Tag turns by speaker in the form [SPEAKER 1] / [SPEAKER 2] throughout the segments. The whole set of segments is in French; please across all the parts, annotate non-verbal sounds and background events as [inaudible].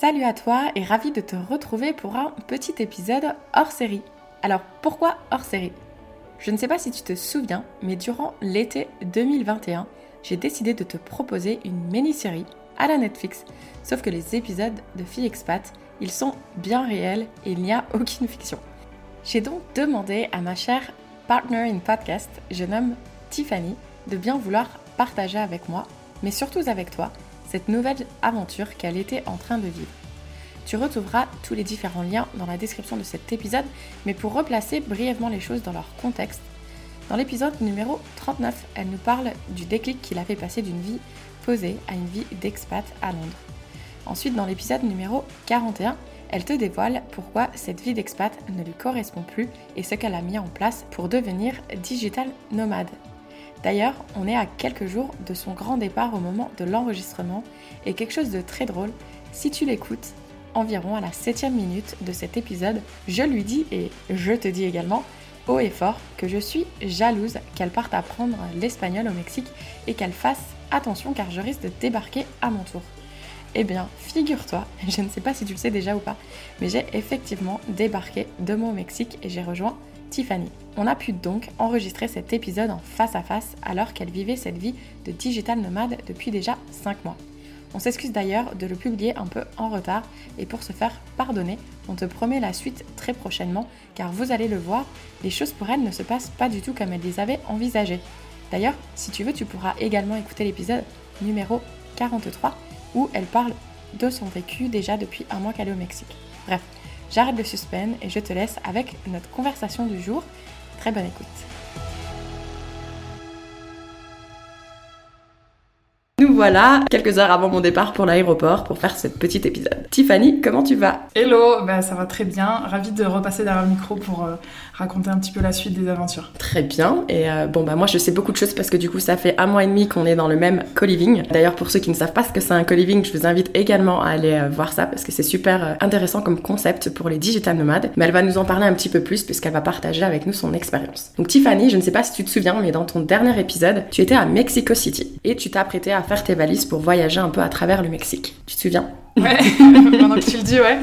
[SPEAKER 1] Salut à toi et ravi de te retrouver pour un petit épisode hors série. Alors pourquoi hors série? Je ne sais pas si tu te souviens, mais durant l'été 2021, j'ai décidé de te proposer une mini-série à la Netflix. Sauf que les épisodes de Fille Expat, ils sont bien réels et il n'y a aucune fiction. J'ai donc demandé à ma chère partner in podcast, je nomme Tiffany, de bien vouloir partager avec moi, mais surtout avec toi, cette nouvelle aventure qu'elle était en train de vivre. Tu retrouveras tous les différents liens dans la description de cet épisode, mais pour replacer brièvement les choses dans leur contexte, dans l'épisode numéro 39, elle nous parle du déclic qui l'a fait passer d'une vie posée à une vie d'expat à Londres. Ensuite, dans l'épisode numéro 41, elle te dévoile pourquoi cette vie d'expat ne lui correspond plus et ce qu'elle a mis en place pour devenir digital nomade. D'ailleurs, on est à quelques jours de son grand départ au moment de l'enregistrement et quelque chose de très drôle, si tu l'écoutes, environ à la septième minute de cet épisode, je lui dis et je te dis également haut et fort que je suis jalouse qu'elle parte apprendre l'espagnol au Mexique et qu'elle fasse attention car je risque de débarquer à mon tour. Eh bien, figure-toi, je ne sais pas si tu le sais déjà ou pas, mais j'ai effectivement débarqué de mon Mexique et j'ai rejoint Tiffany. On a pu donc enregistrer cet épisode en face à face alors qu'elle vivait cette vie de digital nomade depuis déjà 5 mois. On s'excuse d'ailleurs de le publier un peu en retard et pour se faire pardonner, on te promet la suite très prochainement car vous allez le voir, les choses pour elle ne se passent pas du tout comme elle les avait envisagées. D'ailleurs, si tu veux, tu pourras également écouter l'épisode numéro 43 où elle parle de son vécu déjà depuis un mois qu'elle est au Mexique. Bref, J'arrête le suspense et je te laisse avec notre conversation du jour. Très bonne écoute. Nous voilà quelques heures avant mon départ pour l'aéroport pour faire ce petit épisode. Tiffany, comment tu vas?
[SPEAKER 2] Hello, bah, ça va très bien. Ravie de repasser derrière le micro pour euh, raconter un petit peu la suite des aventures.
[SPEAKER 1] Très bien. Et euh, bon, bah moi je sais beaucoup de choses parce que du coup ça fait un mois et demi qu'on est dans le même co-living. D'ailleurs, pour ceux qui ne savent pas ce que c'est un co-living, je vous invite également à aller euh, voir ça parce que c'est super intéressant comme concept pour les digital nomades. Mais elle va nous en parler un petit peu plus puisqu'elle va partager avec nous son expérience. Donc Tiffany, je ne sais pas si tu te souviens, mais dans ton dernier épisode, tu étais à Mexico City et tu t'es apprêtée à faire tes valises pour voyager un peu à travers le Mexique. Tu te souviens?
[SPEAKER 2] Ouais, maintenant [laughs] que tu le dis, ouais.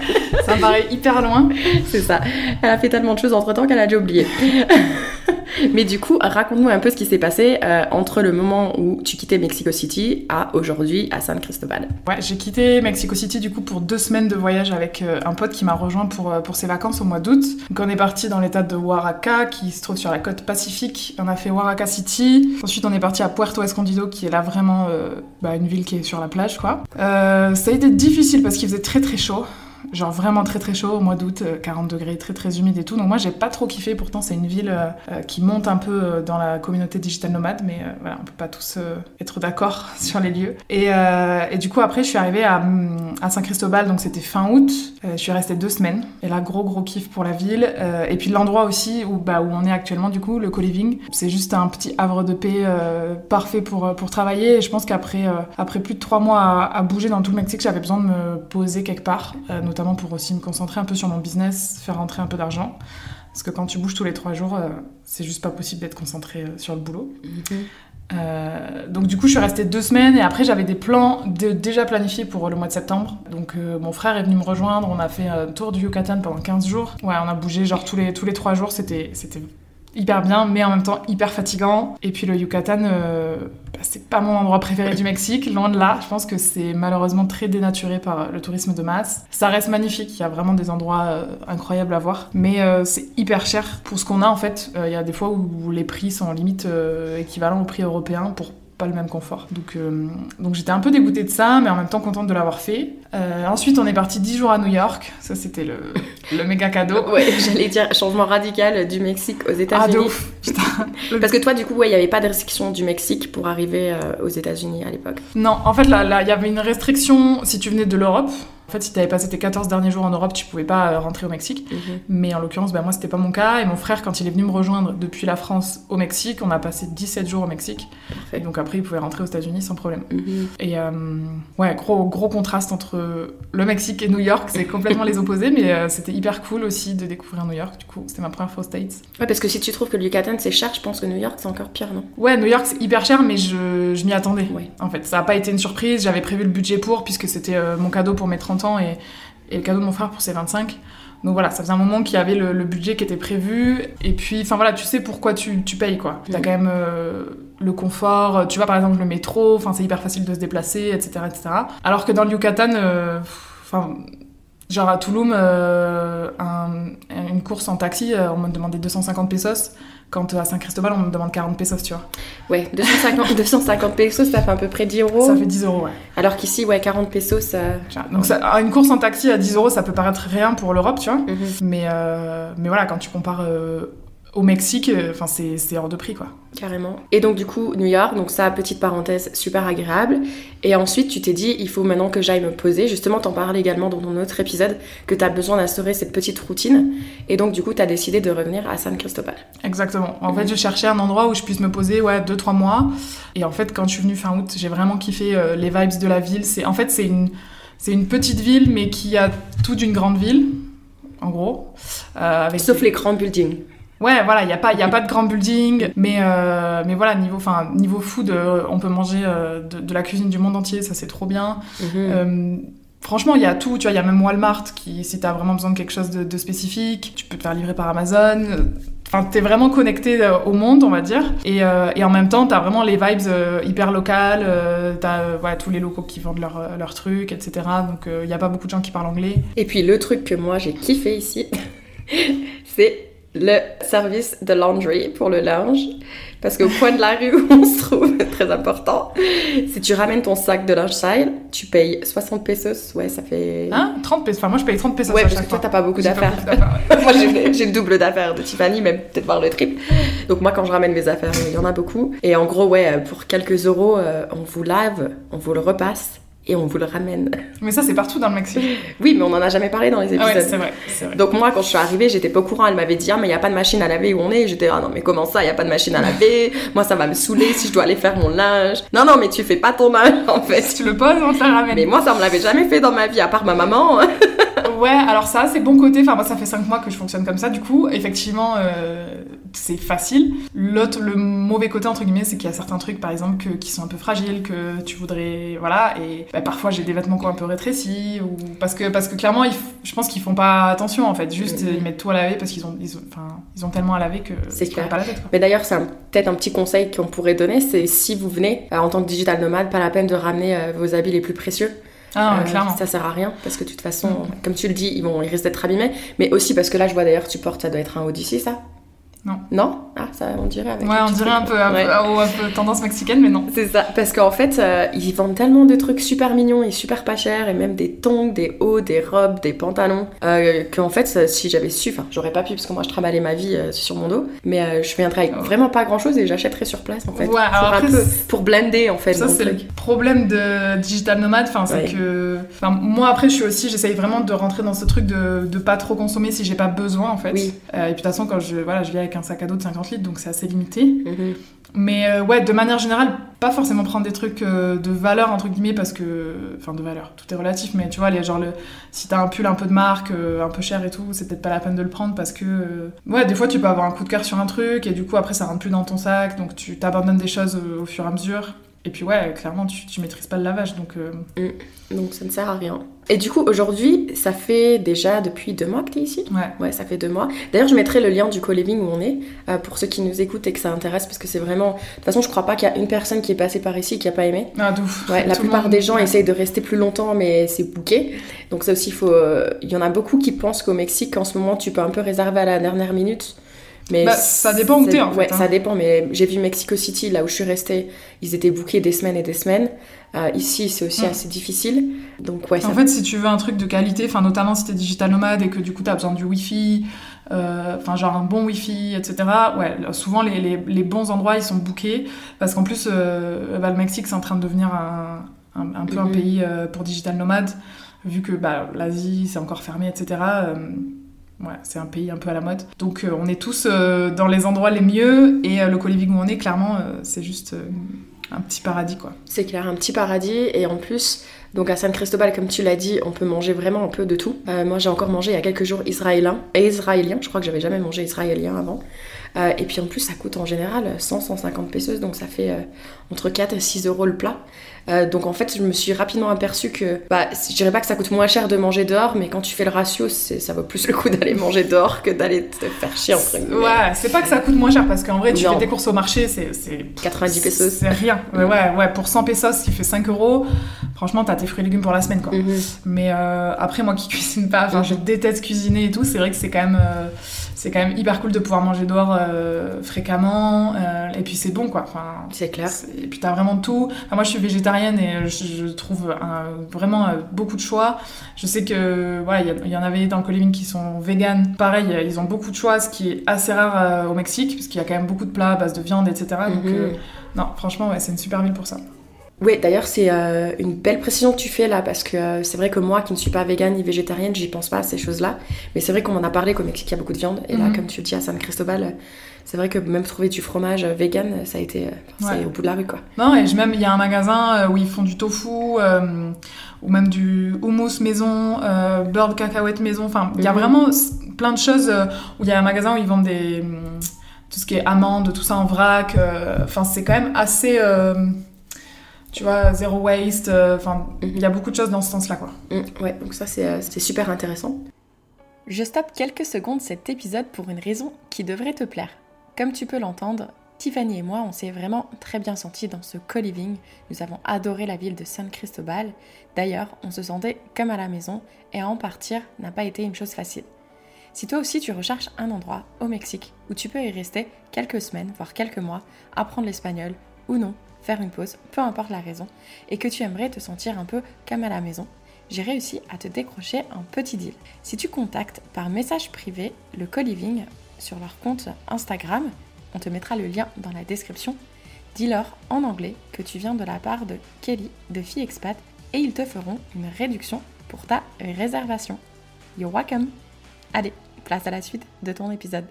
[SPEAKER 2] Ça me paraît hyper loin.
[SPEAKER 1] C'est ça. Elle a fait tellement de choses entre temps qu'elle a déjà oublié. [laughs] Mais du coup, raconte-nous un peu ce qui s'est passé euh, entre le moment où tu quittais Mexico City à aujourd'hui à San Cristobal.
[SPEAKER 2] Ouais, j'ai quitté Mexico City du coup pour deux semaines de voyage avec euh, un pote qui m'a rejoint pour, euh, pour ses vacances au mois d'août. Donc on est parti dans l'état de Oaxaca qui se trouve sur la côte pacifique. On a fait Oaxaca City. Ensuite on est parti à Puerto Escondido qui est là vraiment bah, une ville qui est sur la plage quoi. ça a été difficile parce qu'il faisait très très chaud genre vraiment très très chaud au mois d'août, 40 euh, degrés, très très humide et tout. Donc moi j'ai pas trop kiffé, pourtant c'est une ville euh, euh, qui monte un peu dans la communauté digital nomade, mais voilà, on peut pas tous être d'accord [laughs] sur les lieux. Et, du coup après je suis arrivée à, à Saint-Cristobal, donc c'était fin août, je suis restée deux semaines, et là gros gros kiff pour la ville. et puis l'endroit aussi où, bah, où on est actuellement du coup, le co-living, c'est juste un petit havre de paix parfait pour, pour travailler. Et je pense qu'après après plus de trois mois à, bouger dans tout le Mexique, j'avais besoin de me poser quelque part, pour aussi me concentrer un peu sur mon business, faire rentrer un peu d'argent. Parce que quand tu bouges tous les trois jours, euh, c'est juste pas possible d'être concentré euh, sur le boulot. Mhm. Euh, donc du coup, je suis restée deux semaines et après j'avais des plans déjà planifiés pour le mois de septembre. Donc mon frère est venu me rejoindre, on a fait un tour du Yucatan pendant 15 jours. Ouais, on a bougé genre tous les tous les trois jours, c'était hyper bien, mais en même temps hyper fatigant. Et puis le Yucatan, euh, bah, c'est pas mon endroit préféré du Mexique, loin de là. Je pense que c'est malheureusement très dénaturé par le tourisme de masse. Ça reste magnifique, il y a vraiment des endroits euh, incroyables à voir, mais euh, c'est hyper cher pour ce qu'on a en fait. Il y a des fois où les prix sont limite équivalents au prix européen pour pas le même confort. Donc, euh, donc j'étais un peu dégoûtée de ça, mais en même temps contente de l'avoir fait. Euh, ensuite, on est parti 10 jours à New York. Ça, c'était le, le méga cadeau. [laughs]
[SPEAKER 1] ouais, j'allais dire changement radical du Mexique aux États-Unis. Ah, [laughs] Parce que toi, du coup, il n'y avait pas de restriction du Mexique pour arriver euh, aux États-Unis à l'époque.
[SPEAKER 2] Non, en fait, là, il y avait une restriction si tu venais de l'Europe. En fait, si tu avais passé tes 14 derniers jours en Europe, tu pouvais pas euh, rentrer au Mexique. Mhm. Mais en l'occurrence, bah, moi, c'était pas mon cas. Et mon frère, quand il est venu me rejoindre depuis la France au Mexique, on a passé 17 jours au Mexique. Et donc après, il pouvait rentrer aux États-Unis sans problème. Mhm. Et euh, ouais, gros, gros contraste entre le Mexique et New York. C'est complètement les opposés, mais euh, c'était hyper cool aussi de découvrir New York. Du coup, c'était ma première fois aux States.
[SPEAKER 1] Ouais, parce que si tu trouves que le Yucatan c'est cher, je pense que New York c'est encore pire, non?
[SPEAKER 2] Ouais, New York c'est hyper cher, mais je, je m'y attendais. Ouais. En fait, ça a pas été une surprise. J'avais prévu le budget pour, puisque c'était mon cadeau pour mes 30 30 ans et, le cadeau de mon frère pour ses 25. Donc voilà, ça faisait un moment qu'il y avait le, budget qui était prévu. Et puis, enfin voilà, tu sais pourquoi tu, payes quoi. T'as quand même euh, le confort. Tu vois par exemple le métro, enfin c'est hyper facile de se déplacer, etc. etc. Alors que dans le Yucatan, euh, enfin. Genre à Tulum, euh, un- une course en taxi, on me demandait 250 pesos. Quand euh, à Saint-Cristobal, on me demande 40 pesos, tu vois.
[SPEAKER 1] Ouais, 250, 250 [laughs] pesos, ça fait à peu près 10 euros.
[SPEAKER 2] Ça fait 10 euros, ouais.
[SPEAKER 1] Alors qu'ici, ouais, 40 pesos, ça.
[SPEAKER 2] Tu vois. Donc ça, une course en taxi à 10 euros, ça peut paraître rien pour l'Europe, tu vois.
[SPEAKER 1] Mhm.
[SPEAKER 2] Mais, euh, mais voilà, quand tu compares euh, au Mexique, euh, enfin c'est c'est hors de prix, quoi.
[SPEAKER 1] Carrément. Et donc, du coup, New York, donc ça, petite parenthèse, super agréable. Et ensuite, tu t'es dit, il faut maintenant que j'aille me poser. Justement, t'en parlais également dans ton autre épisode, que t'as besoin d'instaurer cette petite routine. Et donc, du coup, t'as décidé de revenir à San Cristobal.
[SPEAKER 2] Exactement. En
[SPEAKER 1] Mhm.
[SPEAKER 2] fait, je cherchais un endroit où je puisse me poser, ouais, 2-3 mois. Et en fait, quand je suis venue fin août, j'ai vraiment kiffé euh, les vibes de la ville. C'est En fait, c'est une, c'est une petite ville, mais qui a tout d'une grande ville, en gros. Euh, avec
[SPEAKER 1] Sauf les grands buildings.
[SPEAKER 2] Ouais, voilà, il n'y a, pas- y a pas de grand building, mais, euh, mais voilà, niveau, enfin, niveau food, euh, on peut manger euh, de, de la cuisine du monde entier, ça c'est trop bien.
[SPEAKER 1] Mhm.
[SPEAKER 2] Franchement, il y a tout, tu vois, il y a même Walmart qui, si tu as vraiment besoin de quelque chose de, de spécifique, tu peux te faire livrer par Amazon. Enfin, t'es vraiment connecté au monde, on va dire. Et, euh, et en même temps, t'as vraiment les vibes euh, hyper locales, euh, t'as ouais, tous les locaux qui vendent leurs leurs trucs, etc. Donc, il n'y a pas beaucoup de gens qui parlent anglais.
[SPEAKER 1] Et puis, le truc que moi, j'ai kiffé ici, [laughs] c'est le service de laundry pour le linge. Parce qu'au coin de la rue où on se trouve, [laughs] très important, si tu ramènes ton sac de linge sale, tu payes 60 pesos. Ouais, ça fait.
[SPEAKER 2] Hein? 30 pesos, enfin moi je paye 30 pesos
[SPEAKER 1] ouais,
[SPEAKER 2] à
[SPEAKER 1] parce que toi, t'as pas beaucoup d'affaires.
[SPEAKER 2] ouais. [laughs]
[SPEAKER 1] moi, j'ai j'ai le double d'affaires de Tiffany, même peut-être voir le triple. Donc, moi, quand je ramène mes affaires, il y en a beaucoup. Et en gros, ouais, pour quelques euros, euh, on vous lave, on vous le repasse et on vous le ramène.
[SPEAKER 2] Mais ça, c'est partout dans le Mexique. [laughs]
[SPEAKER 1] Oui, mais on en a jamais parlé dans les
[SPEAKER 2] Ah
[SPEAKER 1] épisodes.
[SPEAKER 2] ouais, c'est vrai, vrai.
[SPEAKER 1] Donc moi, quand je suis arrivée, j'étais pas au courant. Elle m'avait dit, ah, mais il n'y a pas de machine à laver où on est. J'étais, ah non, mais comment ça, il n'y a pas de machine à laver? [laughs] Moi, ça va me saouler si je dois aller faire mon linge. Non, non, mais tu fais pas ton linge, en
[SPEAKER 2] Si
[SPEAKER 1] fait.
[SPEAKER 2] tu le poses, on te la ramène.
[SPEAKER 1] Mais moi, ça me l'avait jamais fait dans ma vie, à part ma maman. [laughs]
[SPEAKER 2] Ouais, alors ça, c'est bon côté. Enfin, moi, ça fait 5 mois que je fonctionne comme ça. Du coup, effectivement, euh, c'est facile. L'autre, le mauvais côté, entre guillemets, c'est qu'il y a certains trucs, par exemple, que- qui sont un peu fragiles, que tu voudrais. Voilà. Et bah, parfois, j'ai des vêtements qui ont un peu rétréci. Ou... Parce, que, parce que clairement, ils je pense qu'ils font pas attention, en fait. Juste, ils mettent tout à laver parce qu'ils ont, ils ont, enfin, ils ont tellement à laver que
[SPEAKER 1] C'est clair.
[SPEAKER 2] pas la tête. quoi.
[SPEAKER 1] Mais d'ailleurs, c'est peut-être un petit conseil qu'on pourrait donner, c'est si vous venez euh, en tant que digital nomade, pas la peine de ramener euh, vos habits les plus précieux.
[SPEAKER 2] Ah,
[SPEAKER 1] Euh,
[SPEAKER 2] clairement.
[SPEAKER 1] Ça sert à rien parce que de toute façon, comme tu le dis, ils vont, ils risquent d'être abîmés. Mais aussi parce que là, je vois d'ailleurs, tu portes, ça doit être un Odyssey, ça?
[SPEAKER 2] Non.
[SPEAKER 1] Non? Ah, ça, on dirait avec
[SPEAKER 2] Ouais, on dirait un peu, un, peu-
[SPEAKER 1] Ouais.
[SPEAKER 2] oh, un peu tendance mexicaine, mais non.
[SPEAKER 1] C'est ça, parce qu'en fait, euh, ils vendent tellement de trucs super mignons et super pas chers, et même des tongs, des hauts, des robes, des pantalons, euh, qu'en fait, ça, si j'avais su, enfin, j'aurais pas pu, parce que moi, je travaillais ma vie euh, sur mon dos, mais euh, je viendrais avec vraiment pas grand chose et j'achèterais sur place, en fait.
[SPEAKER 2] Ouais,
[SPEAKER 1] pour, un
[SPEAKER 2] après,
[SPEAKER 1] peu, pour blender, en fait,
[SPEAKER 2] Ça, c'est le problème de digital nomade. Enfin, c'est que. Enfin, moi, après, je suis aussi. J'essaye vraiment de rentrer dans ce truc de, de pas trop consommer si j'ai pas besoin, en fait.
[SPEAKER 1] Oui.
[SPEAKER 2] Euh, et puis, de toute façon, quand je. Voilà, je viens avec un sac à dos de 50 litres, donc c'est assez limité.
[SPEAKER 1] Mhm.
[SPEAKER 2] Mais euh, ouais, de manière générale, pas forcément prendre des trucs euh, de valeur, entre guillemets, parce que. Enfin, de valeur, tout est relatif, mais tu vois, les, genre, le, si t'as un pull un peu de marque, euh, un peu cher et tout, c'est peut-être pas la peine de le prendre parce que. ouais, des fois, tu peux avoir un coup de cœur sur un truc, et du coup, après, ça rentre plus dans ton sac, donc tu t'abandonnes des choses au fur et à mesure. Et puis, ouais, clairement, tu, tu maîtrises pas le lavage, donc. euh,
[SPEAKER 1] Donc, ça ne sert à rien. Et du coup, aujourd'hui, ça fait déjà depuis deux mois que t'es ici?
[SPEAKER 2] Ouais.
[SPEAKER 1] Ouais, ça fait deux mois. D'ailleurs, je mettrai le lien du co-living où on est, euh, pour ceux qui nous écoutent et que ça intéresse, parce que c'est vraiment... De toute façon, je crois pas qu'il y a une personne qui est passée par ici qui a pas aimé.
[SPEAKER 2] Ah, de ouf.
[SPEAKER 1] Ouais, [laughs] la
[SPEAKER 2] Tout
[SPEAKER 1] plupart des gens
[SPEAKER 2] ouais.
[SPEAKER 1] essayent de rester plus longtemps, mais c'est bouqué. Donc ça aussi, il faut... euh, Il y en a beaucoup qui pensent qu'au Mexique, en ce moment, tu peux un peu réserver à la dernière minute. Mais
[SPEAKER 2] Bah, ça dépend où t'es, en fait, hein.
[SPEAKER 1] ça dépend, mais j'ai vu Mexico City, là où je suis restée, ils étaient bookés des semaines et des semaines. Euh, ici, c'est aussi
[SPEAKER 2] Mm.
[SPEAKER 1] assez difficile. Donc ouais, ça...
[SPEAKER 2] En fait, si tu veux un truc de qualité, enfin notamment si t'es digital nomade et que du coup t'as besoin du wifi, euh, enfin genre un bon wifi, etc. Ouais, souvent les, les, les bons endroits ils sont bookés parce qu'en plus euh, bah, le Mexique c'est en train de devenir un, un, un peu un
[SPEAKER 1] Mhm.
[SPEAKER 2] pays euh, pour digital nomade vu que bah, l'Asie c'est encore fermé, etc. Ouais, c'est un pays un peu à la mode. Donc euh, on est tous euh, dans les endroits les mieux et euh, le co-living où on est, clairement, c'est juste un petit paradis quoi.
[SPEAKER 1] C'est clair, un petit paradis. Et en plus, Donc à San Cristobal, comme tu l'as dit, on peut manger vraiment un peu de tout. Euh, moi, j'ai encore mangé il y a quelques jours israélien. Et israélien, je crois que j'avais jamais mangé israélien avant. Euh, et puis en plus, ça coûte en général 100-150 pesos, donc ça fait euh, entre 4 et 6 euros le plat. Euh, donc en fait, je me suis rapidement aperçu que, bah, je dirais pas que ça coûte moins cher de manger dehors, mais quand tu fais le ratio, ça vaut plus le coup d'aller manger dehors que d'aller te faire chier entre guillemets.
[SPEAKER 2] Ouais, c'est pas que ça coûte moins cher parce qu'en vrai, tu fais tes courses au marché, c'est
[SPEAKER 1] 90 pesos.
[SPEAKER 2] C'est rien. Ouais, ouais, pour 100 pesos, qui fait 5 euros, franchement, t'as tes fruits et légumes pour la semaine, quoi. Mhm. Mais après, moi qui cuisine pas, enfin, je mhm. déteste cuisiner et tout, c'est vrai que c'est quand même c'est quand même hyper cool de pouvoir manger dehors euh, fréquemment. Euh, et puis c'est bon, quoi. Enfin,
[SPEAKER 1] c'est clair.
[SPEAKER 2] Et puis t'as vraiment tout. moi, je suis végétarienne et je, trouve vraiment euh, beaucoup de choix. Je sais que voilà, il y, en avait dans le qui sont vegan. Pareil, ils ont beaucoup de choix, ce qui est assez rare au Mexique, parce qu'il y a quand même beaucoup de plats à base de viande, etc. Donc, mhm. non, franchement, ouais, c'est une super ville pour ça.
[SPEAKER 1] Oui, d'ailleurs, c'est euh, une belle précision que tu fais là, parce que euh, c'est vrai que moi, qui ne suis pas végane ni végétarienne, j'y pense pas à ces choses-là. Mais c'est vrai qu'on en a parlé qu'au Mexique, il y a beaucoup de viande. Et là, mhm. comme tu le dis à San Cristobal, euh, c'est vrai que même trouver du fromage vegan, ça a été au bout de la rue, quoi.
[SPEAKER 2] Non, et même, il y a un magasin où ils font du tofu, ou même du houmous maison, beurre de cacahuète maison. Enfin, il y a mhm. vraiment plein de choses où il y a un magasin où ils vendent des... tout ce qui est amandes, tout ça en vrac. Enfin, c'est quand même assez tu vois, zéro waste. Euh, enfin, il y a beaucoup de choses dans ce sens-là, quoi.
[SPEAKER 1] Mm, ouais, donc ça, euh, c'est super intéressant. Je stoppe quelques secondes cet épisode pour une raison qui devrait te plaire. Comme tu peux l'entendre, Tiffany et moi, on s'est vraiment très bien sentis dans ce co-living. Nous avons adoré la ville de San Cristobal. D'ailleurs, on se sentait comme à la maison et à en partir n'a pas été une chose facile. Si toi aussi tu recherches un endroit au Mexique où tu peux y rester quelques semaines, voire quelques mois, apprendre l'espagnol ou non, faire une pause, peu importe la raison, et que tu aimerais te sentir un peu comme à la maison, j'ai réussi à te décrocher un petit deal. Si tu contactes par message privé le co-living sur leur compte Instagram, on te mettra le lien dans la description, dis-leur en anglais que tu viens de la part de Kelly de Fille Expat et ils te feront une réduction pour ta réservation. You're welcome! Allez, place à la suite de ton épisode.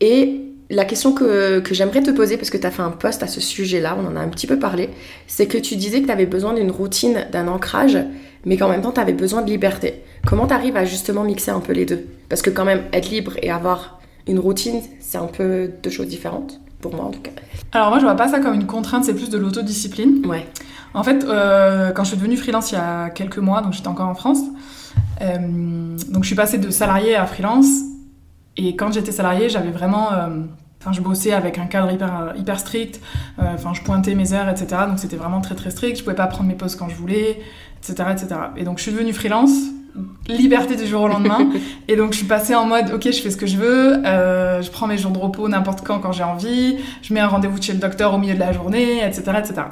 [SPEAKER 1] Et la question que, j'aimerais te poser, parce que tu as fait un post à ce sujet-là, on en a un petit peu parlé, c'est que tu disais que tu avais besoin d'une routine, d'un ancrage, mais qu'en même temps tu avais besoin de liberté. Comment tu arrives à justement mixer un peu les deux? Parce que quand même, être libre et avoir une routine, c'est un peu deux choses différentes, pour moi en tout cas.
[SPEAKER 2] Alors moi je vois pas ça comme une contrainte, c'est plus de l'autodiscipline.
[SPEAKER 1] Ouais.
[SPEAKER 2] En fait, euh, quand je suis devenue freelance il y a quelques mois, donc j'étais encore en France, euh, donc je suis passée de salarié à freelance et quand j'étais salariée, j'avais vraiment. Euh, enfin, je bossais avec un cadre hyper, hyper strict. Euh, enfin, je pointais mes heures, etc. Donc c'était vraiment très très strict. Je pouvais pas prendre mes pauses quand je voulais, etc., etc. Et donc je suis devenue freelance liberté du jour au lendemain. [laughs] et donc je suis passée en mode ok je fais ce que je veux, euh, je prends mes jours de repos n'importe quand quand j'ai envie, je mets un rendez-vous chez le docteur au milieu de la journée, etc., etc.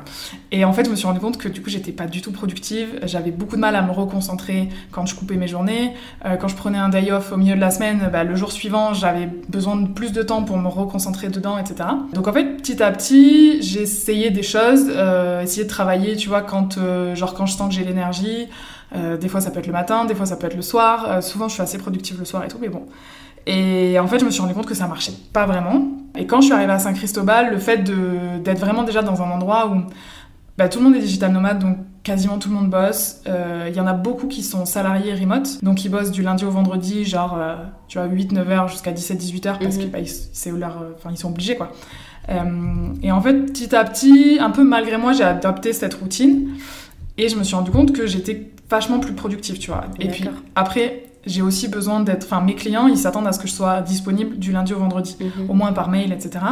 [SPEAKER 2] Et en fait je me suis rendu compte que du coup j'étais pas du tout productive, j'avais beaucoup de mal à me reconcentrer quand je coupais mes journées, euh, quand je prenais un day off au milieu de la semaine, bah, le jour suivant j'avais besoin de plus de temps pour me reconcentrer dedans, etc. Donc en fait petit à petit j'ai essayé des choses, euh, essayé de travailler, tu vois quand genre quand je sens que j'ai l'énergie. Euh, des fois, ça peut être le matin, des fois, ça peut être le soir. Euh, souvent, je suis assez productive le soir et tout, mais bon. Et en fait, je me suis rendu compte que ça marchait pas vraiment. Et quand je suis arrivée à Saint-Cristobal, le fait d'être vraiment déjà dans un endroit où bah, tout le monde est digital nomade, donc quasiment tout le monde bosse. Il euh, y en a beaucoup qui sont salariés remote, donc ils bossent du lundi au vendredi, genre, tu vois, 8-9 heures jusqu'à 17-18 heures, parce mhm. qu'ils bah, ils sont obligés, quoi. et en fait, petit à petit, un peu malgré moi, j'ai adopté cette routine. Et je me suis rendu compte que j'étais vachement plus productive, tu vois. Et puis après, j'ai aussi besoin d'être. Enfin, mes clients, ils s'attendent à ce que je sois disponible du lundi au vendredi, mhm. au moins par mail, etc.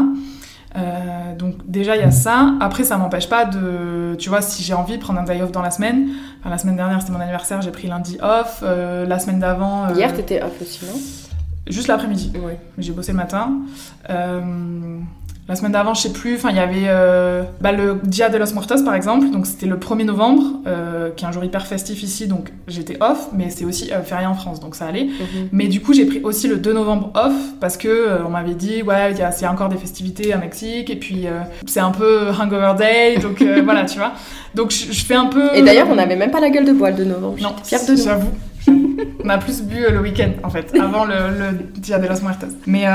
[SPEAKER 2] Euh, donc déjà il y a ça. Après ça m'empêche pas de, tu vois, si j'ai envie de prendre un day off dans la semaine. Enfin, la semaine dernière c'était mon anniversaire, j'ai pris lundi off. Euh, la semaine d'avant.
[SPEAKER 1] Euh, Hier t'étais off aussi non?
[SPEAKER 2] Juste l'après-midi.
[SPEAKER 1] Oui.
[SPEAKER 2] J'ai bossé le matin. La semaine d'avant, je sais plus, enfin il y avait euh, bah, le Dia de los Muertos par exemple, donc c'était le 1er novembre, euh, qui est un jour hyper festif ici, donc j'étais off, mais c'est aussi euh, férié en France, donc ça allait. Mhm. Mais du coup, j'ai pris aussi le 2 novembre off parce que on m'avait dit ouais, il y, a encore des festivités à Mexique et puis c'est un peu hangover day, donc [laughs] voilà, tu vois. Donc je, fais un peu.
[SPEAKER 1] Et d'ailleurs, on n'avait même pas la gueule de bois le 2 novembre.
[SPEAKER 2] Non,
[SPEAKER 1] fière de nous.
[SPEAKER 2] J'avoue. [laughs] on a plus bu le week-end en fait, avant le, le, Dia de los Muertos. Mais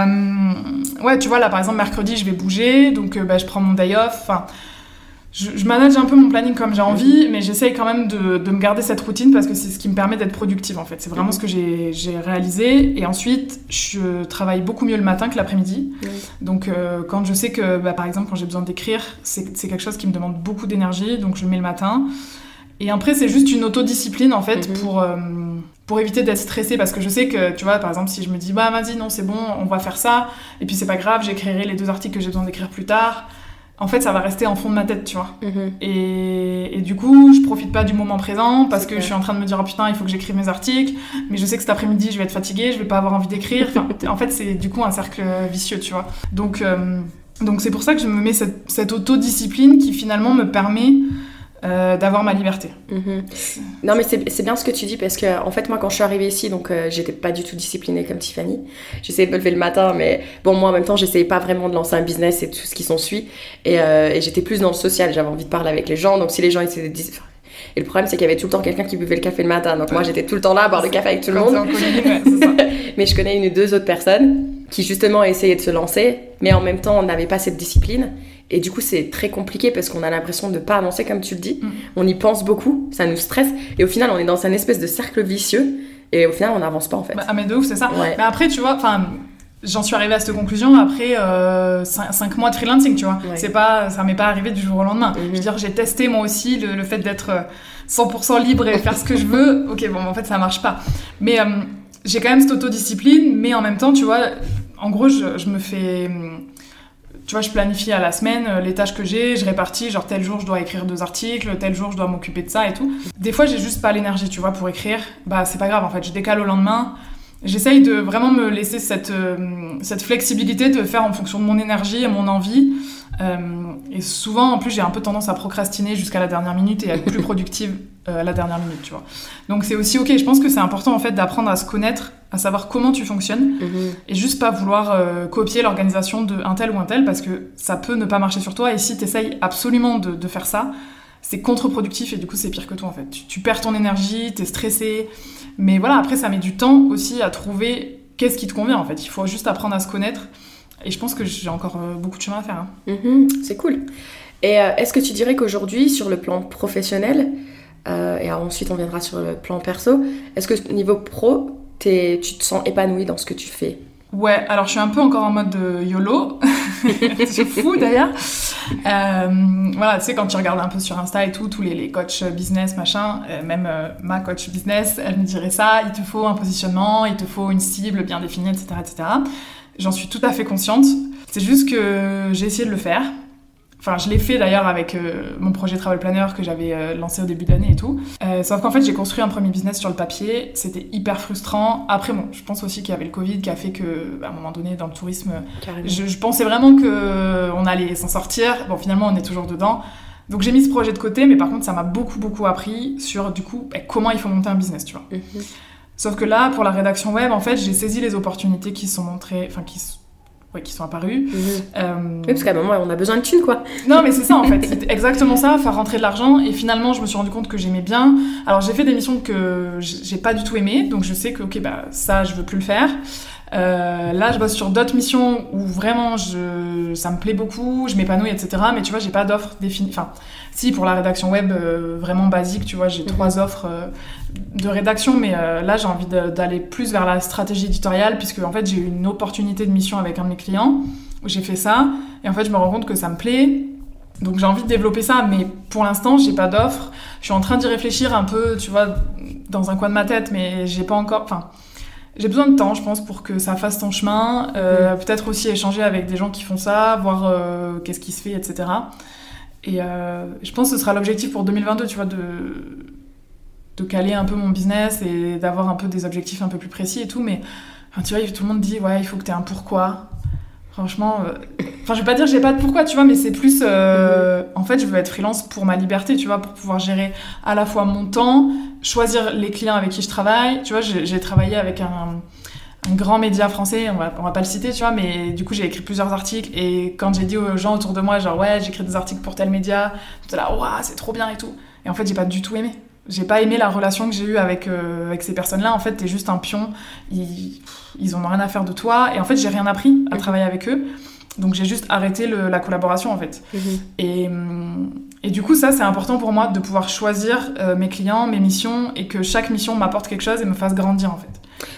[SPEAKER 2] ouais, tu vois, là par exemple, mercredi, je vais bouger, donc bah, je prends mon day off. Enfin, je, manage un peu mon planning comme j'ai envie, mais j'essaye quand même de, de, me garder cette routine parce que c'est ce qui me permet d'être productive en fait. C'est vraiment ce que j'ai réalisé. Et ensuite, je travaille beaucoup mieux le matin que l'après-midi. Donc euh, quand je sais que, bah, par exemple, quand j'ai besoin d'écrire, c'est quelque chose qui me demande beaucoup d'énergie, donc je le mets le matin. Et après, c'est juste une autodiscipline en fait mhm. pour, euh, pour éviter d'être stressée parce que je sais que, tu vois, par exemple, si je me dis, bah vas-y, non, c'est bon, on va faire ça, et puis c'est pas grave, j'écrirai les deux articles que j'ai besoin d'écrire plus tard en fait, ça va rester en fond de ma tête, tu vois. Mhm. et, du coup, je profite pas du moment présent parce que je suis en train de me dire, oh putain, il faut que j'écrive mes articles, mais je sais que cet après-midi, je vais être fatiguée, je vais pas avoir envie d'écrire. [laughs] en fait, c'est du coup un cercle vicieux, tu vois. Donc, euh, donc c'est pour ça que je me mets cette, cette autodiscipline qui finalement me permet euh, d'avoir ma liberté.
[SPEAKER 1] Mhm. Non, mais c'est bien ce que tu dis parce que, en fait, moi, quand je suis arrivée ici, donc euh, j'étais pas du tout disciplinée comme Tiffany. J'essayais de me lever le matin, mais bon, moi, en même temps, j'essayais pas vraiment de lancer un business et tout ce qui s'ensuit. Et, euh, et j'étais plus dans le social, j'avais envie de parler avec les gens. Donc, si les gens essaient de et le problème, c'est qu'il y avait tout le temps quelqu'un qui buvait le café le matin. Donc, moi, j'étais tout le temps là à boire le café avec tout le monde. [laughs] mais je connais une ou deux autres personnes qui, justement, essayaient de se lancer, mais en même temps, on n'avait pas cette discipline. Et du coup, c'est très compliqué parce qu'on a l'impression de ne pas avancer comme tu le dis. Mm. On y pense beaucoup, ça nous stresse. Et au final, on est dans un espèce de cercle vicieux. Et au final, on n'avance pas en fait.
[SPEAKER 2] Bah, ah, mais de ouf, c'est ça. Mais après, tu vois, enfin. J'en suis arrivée à cette conclusion après 5 euh, mois de freelancing, tu vois. C'est pas, ça m'est pas arrivé du jour au lendemain. Mm-hmm. Je veux dire, j'ai testé moi aussi le, fait d'être 100% euh, libre et faire ce que je veux. [laughs] Ok, bon, en fait, ça marche pas. Mais euh, j'ai quand même cette autodiscipline, mais en même temps, tu vois, en gros, je, je me fais tu vois, je planifie à la semaine euh, les tâches que j'ai, je répartis, genre tel jour je dois écrire deux articles, tel jour je dois m'occuper de ça et tout. Des fois, j'ai juste pas l'énergie, tu vois, pour écrire. Bah, c'est pas grave en fait, je décale au lendemain. J'essaye de vraiment me laisser cette, euh, cette flexibilité de faire en fonction de mon énergie et mon envie. Euh, et souvent, en plus, j'ai un peu tendance à procrastiner jusqu'à la dernière minute et à être plus [laughs] productive à la dernière minute, tu vois. Donc c'est aussi ok. Je pense que c'est important en fait d'apprendre à se connaître à savoir comment tu fonctionnes mhm. et juste pas vouloir euh, copier l'organisation de un tel ou un tel parce que ça peut ne pas marcher sur toi et si tu essayes absolument de, faire ça, c'est contre-productif et du coup c'est pire que toi en fait. Tu, perds ton énergie, t'es stressé, mais voilà, après ça met du temps aussi à trouver qu'est-ce qui te convient en fait. Il faut juste apprendre à se connaître et je pense que j'ai encore euh, beaucoup de chemin à faire. Hein.
[SPEAKER 1] Mhm. c'est cool. Et euh, est-ce que tu dirais qu'aujourd'hui, sur le plan professionnel, et ensuite on viendra sur le plan perso, est-ce que niveau pro, tu te sens épanoui dans ce que tu fais
[SPEAKER 2] Ouais, alors je suis un peu encore en mode YOLO. [laughs] c'est fou d'ailleurs. Euh, voilà, tu sais, quand tu regardes un peu sur Insta et tout, tous les, coachs business, machin, euh, même euh, ma coach business, elle me dirait ça il te faut un positionnement, il te faut une cible bien définie, etc. etc. J'en suis tout à fait consciente. C'est juste que j'ai essayé de le faire. Enfin, je l'ai fait d'ailleurs avec euh, mon projet Travel Planner que j'avais euh, lancé au début de l'année et tout. Euh, sauf qu'en fait, j'ai construit un premier business sur le papier. C'était hyper frustrant. Après, bon, je pense aussi qu'il y avait le Covid qui a fait que, bah, à un moment donné, dans le tourisme, je, je, pensais vraiment que on allait s'en sortir. Bon, finalement, on est toujours dedans. Donc j'ai mis ce projet de côté, mais par contre, ça m'a beaucoup, beaucoup appris sur, du coup, bah, comment il faut monter un business, tu vois. Mhm. Sauf que là, pour la rédaction web, en fait, j'ai saisi les opportunités qui sont montrées, enfin, qui ouais, qui sont apparus.
[SPEAKER 1] Mhm. Euh, oui, parce qu'à un moment, on a besoin de thunes, quoi.
[SPEAKER 2] Non, mais c'est ça, en fait. [laughs] C'est exactement ça, faire rentrer de l'argent. Et finalement, je me suis rendu compte que j'aimais bien. Alors, j'ai fait des missions que j'ai pas du tout aimées. Donc, je sais que, ok, bah, ça, je veux plus le faire. Euh, là, je bosse sur d'autres missions où vraiment je, ça me plaît beaucoup, je m'épanouis, etc. Mais tu vois, j'ai pas d'offre définie. Enfin, si pour la rédaction web euh, vraiment basique, tu vois, j'ai trois mhm. offres euh, de rédaction, mais là, j'ai envie d'aller plus vers la stratégie éditoriale puisque en fait, j'ai eu une opportunité de mission avec un de mes clients où j'ai fait ça et en fait, je me rends compte que ça me plaît. Donc j'ai envie de développer ça, mais pour l'instant, j'ai pas d'offre. Je suis en train d'y réfléchir un peu, tu vois, dans un coin de ma tête, mais j'ai pas encore. Enfin, j'ai besoin de temps, je pense, pour que ça fasse ton chemin. Euh, mm. Peut-être aussi échanger avec des gens qui font ça, voir euh, qu'est-ce qui se fait, etc. Et euh, je pense que ce sera l'objectif pour 2022, tu vois, de, de caler un peu mon business et d'avoir un peu des objectifs un peu plus précis et tout. Mais tu vois, tout le monde dit, ouais, il faut que tu aies un pourquoi. Franchement, euh, enfin, je vais pas dire que j'ai pas de pourquoi, tu vois, mais c'est plus. Euh, en fait, je veux être freelance pour ma liberté, tu vois, pour pouvoir gérer à la fois mon temps, choisir les clients avec qui je travaille. Tu vois, j'ai travaillé avec un, grand média français, on va, on va pas le citer, tu vois, mais du coup, j'ai écrit plusieurs articles. Et quand j'ai dit aux gens autour de moi, genre, ouais, j'écris des articles pour tel média, tout là, waouh, c'est trop bien et tout. Et en fait, j'ai pas du tout aimé j'ai pas aimé la relation que j'ai eue avec, euh, avec ces personnes-là. En fait, t'es juste un pion. Ils, ils ont rien à faire de toi. Et en fait, j'ai rien appris à travailler avec eux. Donc, j'ai juste arrêté la collaboration, en fait. Mhm. Et, Et du coup, ça, c'est important pour moi de pouvoir choisir euh, mes clients, mes missions, et que chaque mission m'apporte quelque chose et me fasse grandir, en fait.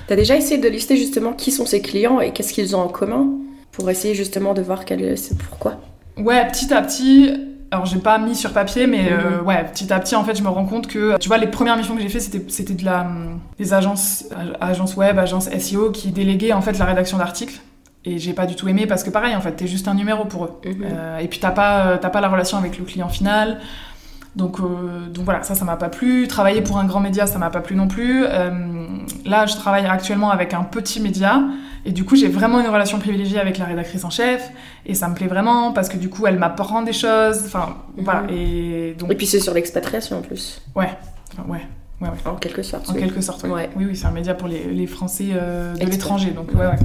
[SPEAKER 1] T'as déjà essayé de lister justement qui sont ces clients et qu'est-ce qu'ils ont en commun pour essayer justement de voir quel c'est pourquoi?
[SPEAKER 2] Ouais, petit à petit, alors j'ai pas mis sur papier, mais euh,
[SPEAKER 1] Mhm.
[SPEAKER 2] ouais, petit à petit, en fait, je me rends compte que, tu vois, les premières missions que j'ai fait, c'était, c'était de la, hum, des agences, agences web, agences SEO qui déléguaient en fait la rédaction d'articles. Et j'ai pas du tout aimé parce que pareil, en fait, t'es juste un numéro pour eux.
[SPEAKER 1] Mhm.
[SPEAKER 2] Euh, et puis t'as pas, euh, t'as pas la relation avec le client final. Donc, euh, donc voilà, ça, ça m'a pas plu. Travailler pour un grand média, ça m'a pas plu non plus. Là, je travaille actuellement avec un petit média. Et du coup, j'ai vraiment une relation privilégiée avec la rédactrice en chef. Et ça me plaît vraiment parce que du coup, elle m'apprend des choses. Enfin, voilà.
[SPEAKER 1] Mhm.
[SPEAKER 2] Et donc,
[SPEAKER 1] Et puis c'est sur l'expatriation en plus,
[SPEAKER 2] ouais. Enfin, ouais.
[SPEAKER 1] en quelque sorte.
[SPEAKER 2] En
[SPEAKER 1] oui.
[SPEAKER 2] quelque sorte.
[SPEAKER 1] Ouais.
[SPEAKER 2] Oui, oui, c'est un média pour les, les Français euh, de l'étranger, donc ouais, ouais.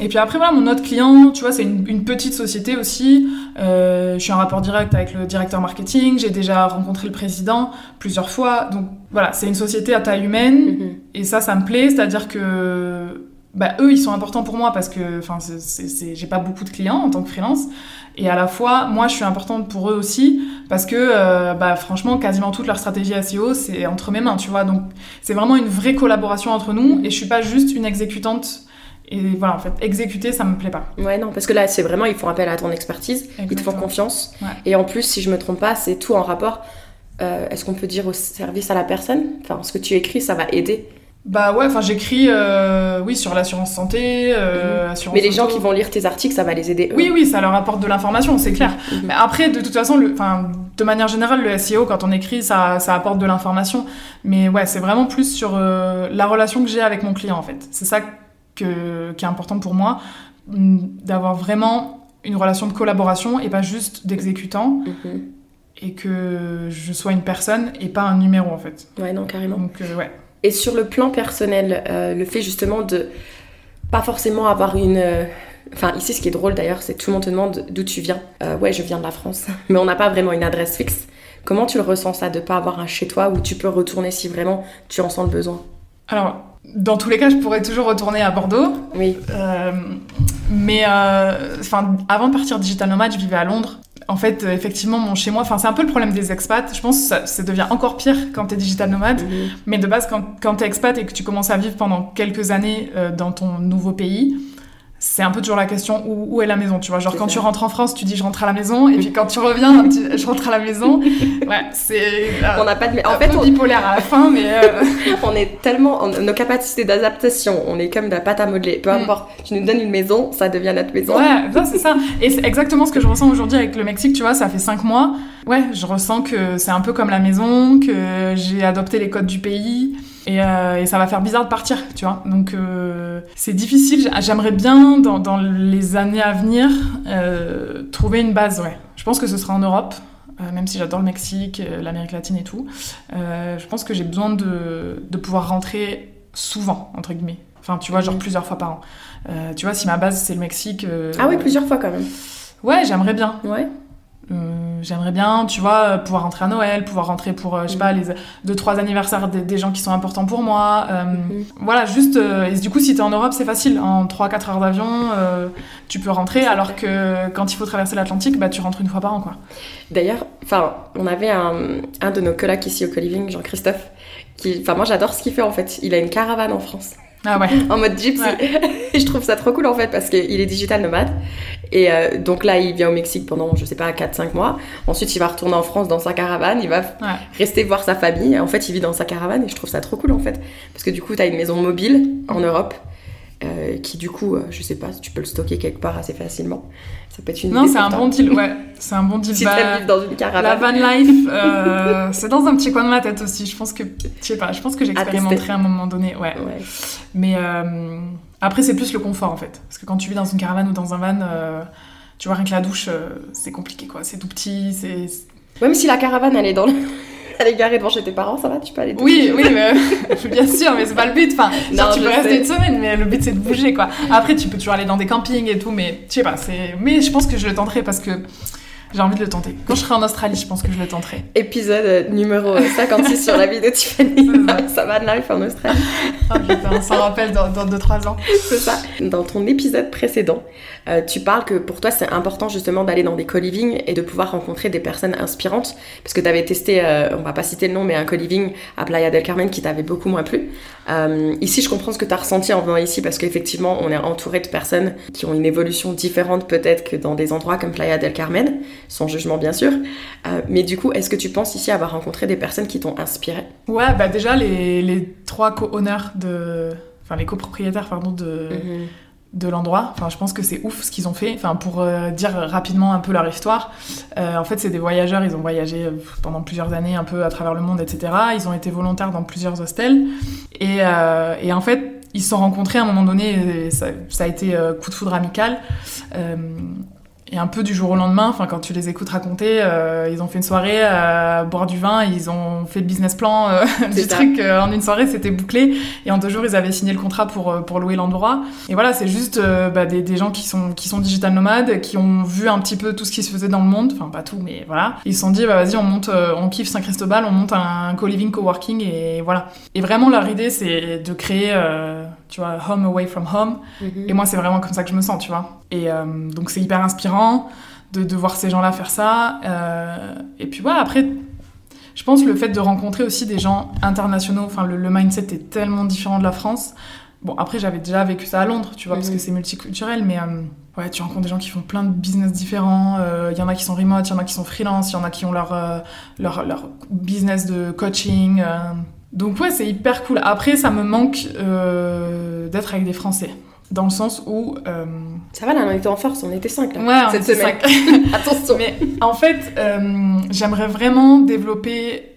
[SPEAKER 2] Et puis après, voilà, mon autre client, tu vois, c'est une, une petite société aussi. Euh, je suis en rapport direct avec le directeur marketing. J'ai déjà rencontré le président plusieurs fois. Donc voilà, c'est une société à taille humaine.
[SPEAKER 1] Mhm.
[SPEAKER 2] Et ça, ça me plaît. C'est-à-dire que bah, eux, ils sont importants pour moi parce que j'ai pas beaucoup de clients en tant que freelance. Et à la fois, moi, je suis importante pour eux aussi parce que, euh, bah, franchement, quasiment toute leur stratégie SEO, c'est entre mes mains, tu vois. Donc, c'est vraiment une vraie collaboration entre nous et je suis pas juste une exécutante. Et voilà, en fait, exécuter, ça me plaît pas.
[SPEAKER 1] Ouais, non, parce que là, c'est vraiment, ils font appel à ton expertise, ils te font
[SPEAKER 2] Exactement.
[SPEAKER 1] confiance.
[SPEAKER 2] Ouais.
[SPEAKER 1] Et en plus, si je me trompe pas, c'est tout en rapport, euh, est-ce qu'on peut dire au service à la personne? Enfin, ce que tu écris, ça va aider.
[SPEAKER 2] Bah ouais, enfin, j'écris, euh, oui, sur l'assurance santé, euh, assurance
[SPEAKER 1] Mais les gens qui vont lire tes articles, ça va les aider eux.
[SPEAKER 2] Oui, oui, ça leur apporte de l'information, c'est clair.
[SPEAKER 1] Mhm.
[SPEAKER 2] Mais après, de toute façon, le, enfin, de manière générale, le SEO, quand on écrit, ça, ça apporte de l'information. Mais ouais, c'est vraiment plus sur euh, la relation que j'ai avec mon client, en fait. C'est ça que, qui est important pour moi, mm, d'avoir vraiment une relation de collaboration et pas juste d'exécutant,
[SPEAKER 1] Mhm.
[SPEAKER 2] et que je sois une personne et pas un numéro, en fait.
[SPEAKER 1] Ouais, non, carrément.
[SPEAKER 2] Donc, euh, ouais.
[SPEAKER 1] Et sur le plan personnel, euh, le fait justement de pas forcément avoir une. euh, Enfin, ici, ce qui est drôle d'ailleurs, c'est que tout le monde te demande d'où tu viens. Euh, ouais, je viens de la France, [laughs] mais on n'a pas vraiment une adresse fixe. Comment tu le ressens ça, de pas avoir un chez toi où tu peux retourner si vraiment tu en sens le besoin?
[SPEAKER 2] Alors, dans tous les cas, je pourrais toujours retourner à Bordeaux.
[SPEAKER 1] Oui.
[SPEAKER 2] Euh, mais euh, avant de partir digital nomade, je vivais à Londres. En fait, euh, effectivement, mon chez moi, enfin, c'est un peu le problème des expats. Je pense que ça, ça devient encore pire quand t'es digital nomade.
[SPEAKER 1] Mhm.
[SPEAKER 2] Mais de base, quand, quand t'es expat et que tu commences à vivre pendant quelques années euh, dans ton nouveau pays, c'est un peu toujours la question où, où est la maison, tu vois. Genre quand
[SPEAKER 1] ça.
[SPEAKER 2] tu rentres en France, tu dis je rentre à la maison, et puis quand tu reviens, [laughs] tu- je rentre à la maison. Ouais, c'est euh,
[SPEAKER 1] On n'a pas de.
[SPEAKER 2] un
[SPEAKER 1] En fait,
[SPEAKER 2] peu
[SPEAKER 1] on,
[SPEAKER 2] bipolaire à la fin, mais euh, [laughs]
[SPEAKER 1] on est tellement. on- nos capacités d'adaptation, on est comme de la pâte à modeler. Peu
[SPEAKER 2] Mm.
[SPEAKER 1] importe, tu nous donnes une maison, ça devient notre maison.
[SPEAKER 2] Ouais, ça, c'est ça. Et c'est exactement ce que je ressens aujourd'hui avec le Mexique, tu vois, ça fait cinq mois. Ouais, je ressens que c'est un peu comme la maison, que j'ai adopté les codes du pays. Et, euh, et ça va faire bizarre de partir, tu vois. Donc euh, c'est difficile. J'a- J'aimerais bien, dans, dans les années à venir, euh, trouver une base, ouais. Je pense que ce sera en Europe. même si j'adore le Mexique, l'Amérique latine et tout, je pense que j'ai besoin de, de pouvoir rentrer souvent, entre guillemets. Enfin, tu vois, genre
[SPEAKER 1] Mhm.
[SPEAKER 2] plusieurs fois par an. Tu vois, si ma base c'est le Mexique.
[SPEAKER 1] Ah oui, plusieurs fois quand même.
[SPEAKER 2] Ouais, j'aimerais bien.
[SPEAKER 1] Ouais.
[SPEAKER 2] Euh, j'aimerais bien, tu vois, euh, pouvoir rentrer à Noël, pouvoir rentrer pour, euh, je sais pas, les deux, trois anniversaires des, des gens qui sont importants pour moi. euh,
[SPEAKER 1] Mhm.
[SPEAKER 2] Voilà, juste. et du coup, si t'es en Europe, c'est facile. En 3-4 heures d'avion, tu peux rentrer, alors que quand il faut traverser l'Atlantique, bah, tu rentres une fois par an, quoi.
[SPEAKER 1] D'ailleurs, enfin, on avait un, un de nos colocs ici au Co-Living, Jean-Christophe, qui, enfin, moi j'adore ce qu'il fait en fait. Il a une caravane en France,
[SPEAKER 2] Ah ouais. [laughs]
[SPEAKER 1] en mode gypsy. [laughs] Je trouve ça trop cool en fait parce qu'il est digital nomade. Et euh, donc là, il vient au Mexique pendant, je sais pas, 4-5 mois. Ensuite, il va retourner en France dans sa caravane. Il va
[SPEAKER 2] Ouais.
[SPEAKER 1] rester voir sa famille. En fait, il vit dans sa caravane et je trouve ça trop cool en fait. Parce que du coup, t'as une maison mobile en Europe. euh, qui du coup, euh, je sais pas, tu peux le stocker quelque part assez facilement. Ça peut être une
[SPEAKER 2] Non, c'est un bon deal, ouais. C'est un bon deal. [laughs]
[SPEAKER 1] Si
[SPEAKER 2] Bah,
[SPEAKER 1] dans une
[SPEAKER 2] la
[SPEAKER 1] caravane.
[SPEAKER 2] van life, euh, [laughs] c'est dans un petit coin de ma tête aussi. Je pense que, je sais pas, je pense que j'expérimenterai à un moment donné, ouais.
[SPEAKER 1] Ouais.
[SPEAKER 2] Mais euh, après, c'est plus le confort en fait. Parce que quand tu vis dans une caravane ou dans un van, euh, tu vois, rien que la douche, c'est compliqué quoi. C'est tout petit, c'est.
[SPEAKER 1] Même si la caravane elle est dans le... elle est garée devant chez tes parents, ça va, tu peux aller.
[SPEAKER 2] Oui, oui, mais, [laughs] bien sûr, mais c'est pas le but. Enfin, genre,
[SPEAKER 1] Non,
[SPEAKER 2] tu peux rester une semaine, mais le but c'est de bouger quoi. Après, tu peux toujours aller dans des campings et tout, mais je sais pas, c'est. Mais je pense que je le tenterai parce que. J'ai envie de le tenter. Quand je serai en Australie, je pense que je le tenterai.
[SPEAKER 1] Épisode euh, numéro 56 sur la vie de Tiffany. ça va de life en Australie.
[SPEAKER 2] Oh, on s'en rappelle dans 2-3 ans.
[SPEAKER 1] C'est ça. Dans ton épisode précédent, euh, tu parles que pour toi, c'est important justement d'aller dans des co-living et de pouvoir rencontrer des personnes inspirantes. Parce que tu avais testé, euh, on va pas citer le nom, mais un co-living à Playa del Carmen qui t'avait beaucoup moins plu. ici, je comprends ce que tu as ressenti en venant ici parce qu'effectivement, on est entouré de personnes qui ont une évolution différente peut-être que dans des endroits comme Playa del Carmen sans jugement bien sûr. Euh, mais du coup, est-ce que tu penses ici avoir rencontré des personnes qui t'ont inspiré?
[SPEAKER 2] Ouais, bah déjà les, les trois co-owners de... Enfin les copropriétaires, pardon, de... Mhm. de l'endroit. Enfin, je pense que c'est ouf ce qu'ils ont fait. Enfin, pour euh, dire rapidement un peu leur histoire, euh, en fait, c'est des voyageurs. Ils ont voyagé pendant plusieurs années un peu à travers le monde, etc. Ils ont été volontaires dans plusieurs hostels. Et, et en fait, ils se sont rencontrés à un moment donné. Ça, ça, a été coup de foudre amical. Et un peu du jour au lendemain, enfin quand tu les écoutes raconter, euh, ils ont fait une soirée à boire du vin, ils ont fait le business plan euh, [laughs] du truc euh, en une soirée, c'était bouclé. Et en deux jours, ils avaient signé le contrat pour pour louer l'endroit. Et voilà, c'est juste bah, des, des, gens qui sont qui sont digital nomades, qui ont vu un petit peu tout ce qui se faisait dans le monde, enfin pas tout, mais voilà. Ils se sont dit bah vas-y, on monte, on kiffe Saint Cristobal, on monte un co-living, co-working et voilà. Et vraiment leur idée, c'est de créer tu vois, home away from home. Mhm. Et moi, c'est vraiment comme ça que je me sens, tu vois. Et euh, donc, c'est hyper inspirant de, de voir ces gens-là faire ça. Euh, et puis, voilà, après, je pense le fait de rencontrer aussi des gens internationaux, enfin, le, mindset est tellement différent de la France. Bon, après, j'avais déjà vécu ça à Londres, tu vois, parce que mhm. c'est multiculturel, mais euh, ouais, tu rencontres des gens qui font plein de business différents. Il y en a qui sont remote, il y en a qui sont freelance, il y en a qui ont leur, leur, leur, business de coaching. Donc ouais, c'est hyper cool. Après, ça me manque euh, d'être avec des Français. Dans le sens où... Euh,
[SPEAKER 1] ça va là, on était en force, on était 5 là.
[SPEAKER 2] Ouais, on était 5. [laughs] [laughs]
[SPEAKER 1] Attention.
[SPEAKER 2] Mais en fait, euh, j'aimerais vraiment développer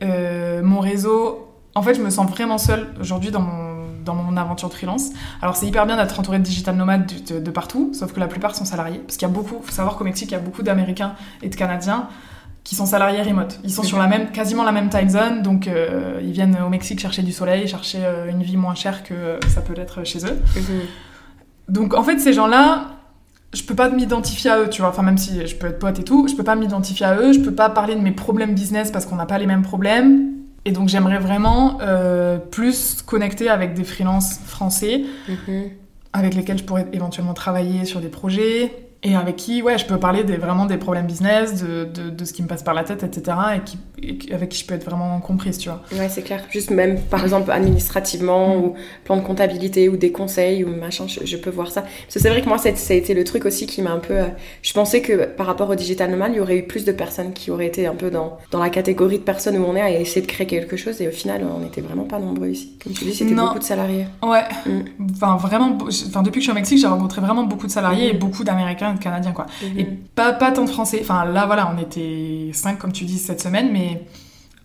[SPEAKER 2] mon réseau. En fait, je me sens vraiment seule aujourd'hui dans mon, dans mon aventure de freelance. Alors c'est hyper bien d'être entouré de digital nomades de, de, partout, sauf que la plupart sont salariés. Parce qu'il y a beaucoup, faut savoir qu'au Mexique, il y a beaucoup d'Américains et de Canadiens qui sont salariés remote. Ils sont sur la même, quasiment la même time zone, donc euh, ils viennent au Mexique chercher du soleil, chercher euh, une vie moins chère que ça peut être chez eux. Donc en fait, ces gens-là, je peux pas m'identifier à eux, tu vois. Enfin, même si je peux être pote et tout, je peux pas m'identifier à eux, je peux pas parler de mes problèmes business parce qu'on n'a pas les mêmes problèmes. Et donc j'aimerais vraiment euh, plus connecter avec des freelances français, mhm. avec lesquels je pourrais éventuellement travailler sur des projets et avec qui ouais je peux parler des, vraiment des problèmes business de, de, de, ce qui me passe par la tête etc et, qui, avec qui je peux être vraiment comprise tu vois.
[SPEAKER 1] Ouais c'est clair. Juste même par exemple administrativement mm. ou plan de comptabilité ou des conseils ou machin je, peux voir ça. Parce que c'est vrai que moi ça, a été le truc aussi qui m'a un peu euh, je pensais que par rapport au digital nomade il y aurait eu plus de personnes qui auraient été un peu dans, dans la catégorie de personnes où on est à essayer de créer quelque chose et au final on n'était vraiment pas nombreux ici. Comme tu dis c'était beaucoup de salariés.
[SPEAKER 2] Ouais. Mm. enfin vraiment enfin depuis que je suis au Mexique j'ai rencontré vraiment beaucoup de salariés et mm. beaucoup d'américains canadien quoi. Mhm. Et pas, pas tant de français. Enfin là voilà, on était cinq comme tu dis cette semaine, mais